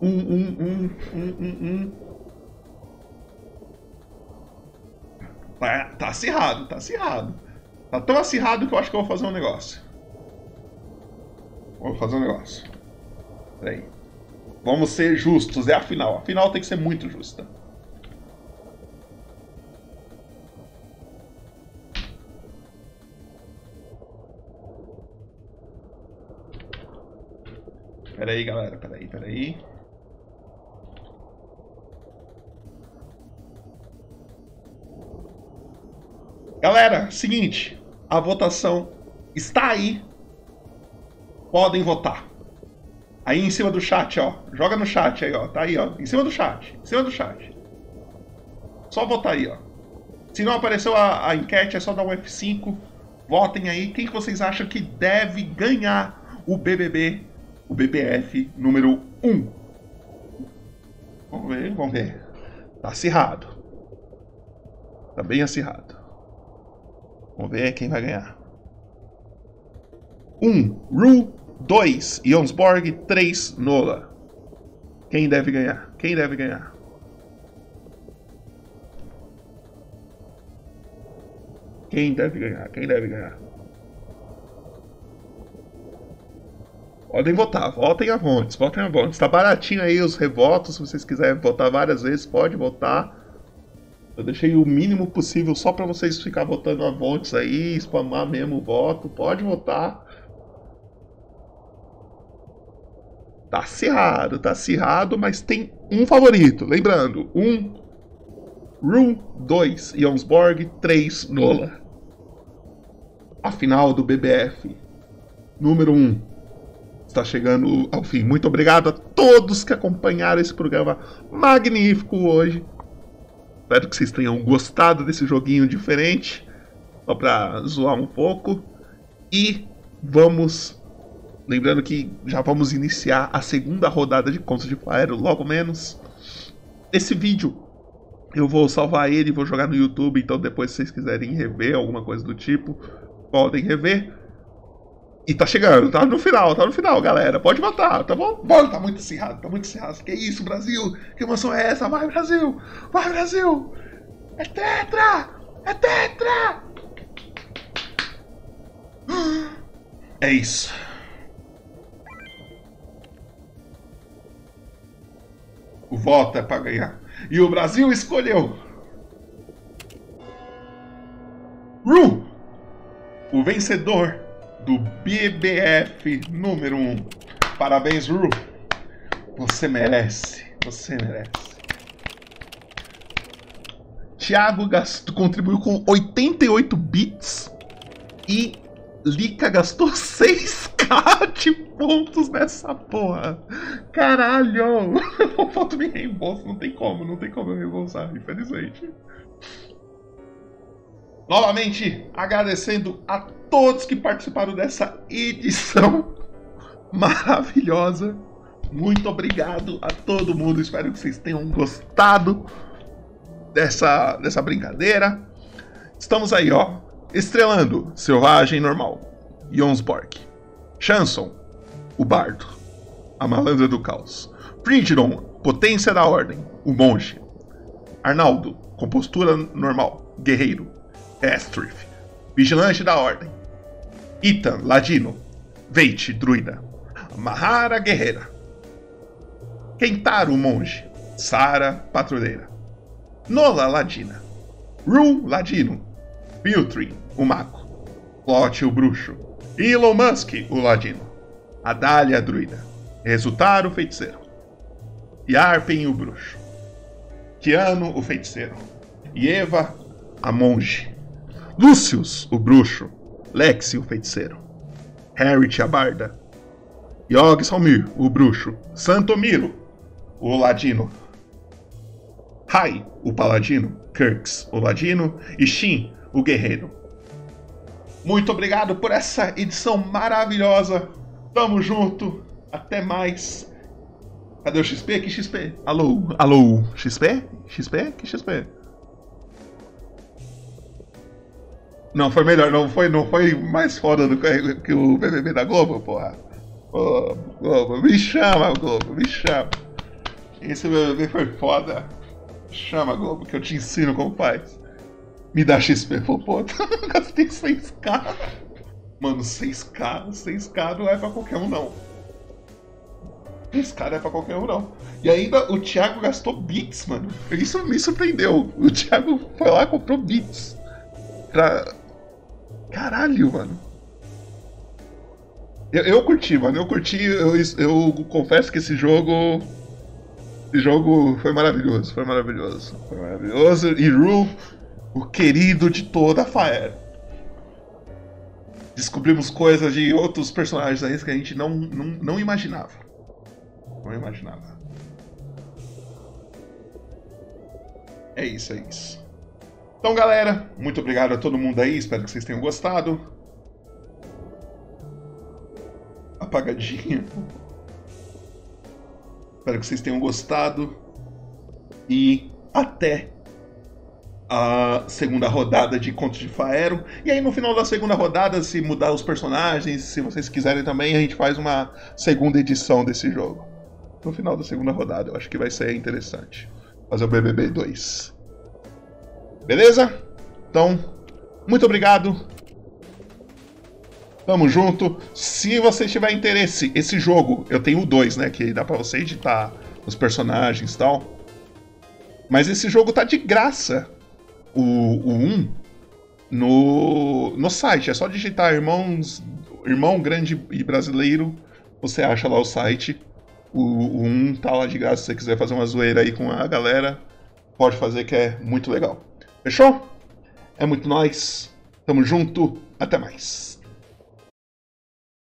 1, 1, 1, 1, 1, 1. Tá, tá acirrado, tá acirrado. Tá tão acirrado que eu acho que eu vou fazer um negócio. Vou fazer um negócio. Peraí. Vamos ser justos, é a final. A final tem que ser muito justa. Pera aí, galera. Pera aí, pera aí. Galera, seguinte. A votação está aí. Podem votar. Aí em cima do chat, ó. Joga no chat aí, ó. Tá aí, ó. Em cima do chat. Em cima do chat. Só votar aí, ó. Se não apareceu a, a enquete, é só dar um F5. Votem aí. Quem que vocês acham que deve ganhar o BBB o BBF número 1. Vamos ver, vamos ver. Tá acirrado. Tá bem acirrado. Vamos ver quem vai ganhar. 1. Ru 2. Jonsborg 3. Nola. Quem deve ganhar? Quem deve ganhar? Quem deve ganhar? Quem deve ganhar? Podem votar, votem a Vontes, votem a Vontes. Tá baratinho aí os revotos, se vocês quiserem votar várias vezes, pode votar. Eu deixei o mínimo possível só para vocês ficar votando a Vontes aí, spamar mesmo o voto, pode votar. Tá acirrado, tá acirrado, mas tem um favorito. Lembrando, um Ru 2 Jonsborg 3 Nola. A final do BBF. Número 1. Um está chegando ao fim. Muito obrigado a todos que acompanharam esse programa magnífico hoje. Espero que vocês tenham gostado desse joguinho diferente, só para zoar um pouco. E vamos. Lembrando que já vamos iniciar a segunda rodada de Contos de Faero, logo menos. Esse vídeo eu vou salvar ele e vou jogar no YouTube, então depois se vocês quiserem rever alguma coisa do tipo, podem rever. E tá chegando, tá no final, tá no final, galera. Pode votar, tá bom? Bom, tá muito acirrado, tá muito acirrado. Que isso, Brasil? Que emoção é essa? Vai, Brasil! Vai, Brasil! É tetra! É tetra! É isso. O voto é pra ganhar. E o Brasil escolheu. Ru! O vencedor do BBF número 1. Um. Parabéns, Ru. Você merece. Você merece. Thiago gastou, contribuiu com 88 bits e Lica gastou 6k de pontos nessa porra. Caralho! Falta me reembolso, não tem como, não tem como eu reembolsar, infelizmente. Novamente, agradecendo a todos que participaram dessa edição maravilhosa. Muito obrigado a todo mundo. Espero que vocês tenham gostado dessa, dessa brincadeira. Estamos aí, ó. Estrelando Selvagem Normal, Jonsborg, Chanson, o Bardo, a Malandra do Caos, Frigidon, Potência da Ordem, o Monge, Arnaldo, Compostura Normal, Guerreiro, Estrith, Vigilante da Ordem, Ethan, Ladino, Veit, Druida, Mahara, Guerreira, Kentaro, Monge, Sara, Patrulheira, Nola, Ladina, Ru, Ladino, Piltry, o Mago, Lot, o Bruxo, Elon Musk, o Ladino, Adália, a Druida, Resultar, o Feiticeiro, Yarpen, o Bruxo, Keanu, o Feiticeiro, Eva, a Monge, Lucius, o Bruxo, Lexi, o Feiticeiro, Harriet, a Barda, Yog Salmir, o Bruxo, Santomiro, o Ladino, Hai, o Paladino, Kirks, o Ladino e Shin, o Guerreiro. Muito obrigado por essa edição maravilhosa. Tamo junto. Até mais. Cadê o XP? Que XP? Alô? Alô? XP? XP? Que XP? Não, foi melhor. Não foi, não foi mais foda do que, que o BBB da Globo, porra. Ô, Globo, me chama, Globo, me chama. Esse BBB foi foda. Chama, Globo, que eu te ensino como faz. Me dá XP, pô, pô. Gastei 6k. Mano, 6k, 6k não é pra qualquer um, não. 6k não é pra qualquer um, não. E ainda o Thiago gastou bits, mano. Isso me surpreendeu. O Thiago foi lá e comprou bits. Pra. Caralho, mano. Eu, eu curti, mano. Eu curti. Eu, eu confesso que esse jogo. Esse jogo foi maravilhoso. Foi maravilhoso. Foi maravilhoso. E Ru o querido de toda a Fire. Descobrimos coisas de outros personagens aí que a gente não, não, não imaginava. Não imaginava. É isso, é isso. Então, galera, muito obrigado a todo mundo aí. Espero que vocês tenham gostado. Apagadinho. Espero que vocês tenham gostado. E até a segunda rodada de Contos de Faero. E aí no final da segunda rodada, se mudar os personagens, se vocês quiserem também, a gente faz uma segunda edição desse jogo. No final da segunda rodada, eu acho que vai ser interessante. Fazer o BBB 2. Beleza? Então, muito obrigado. Tamo junto. Se você tiver interesse, esse jogo, eu tenho o 2, né? Que dá pra você editar os personagens e tal. Mas esse jogo tá de graça o, o 1 no, no site. É só digitar irmãos, irmão grande e brasileiro, você acha lá o site. O, o 1 tá lá de graça se você quiser fazer uma zoeira aí com a galera. Pode fazer que é muito legal. Fechou? É muito nós. Tamo junto. Até mais.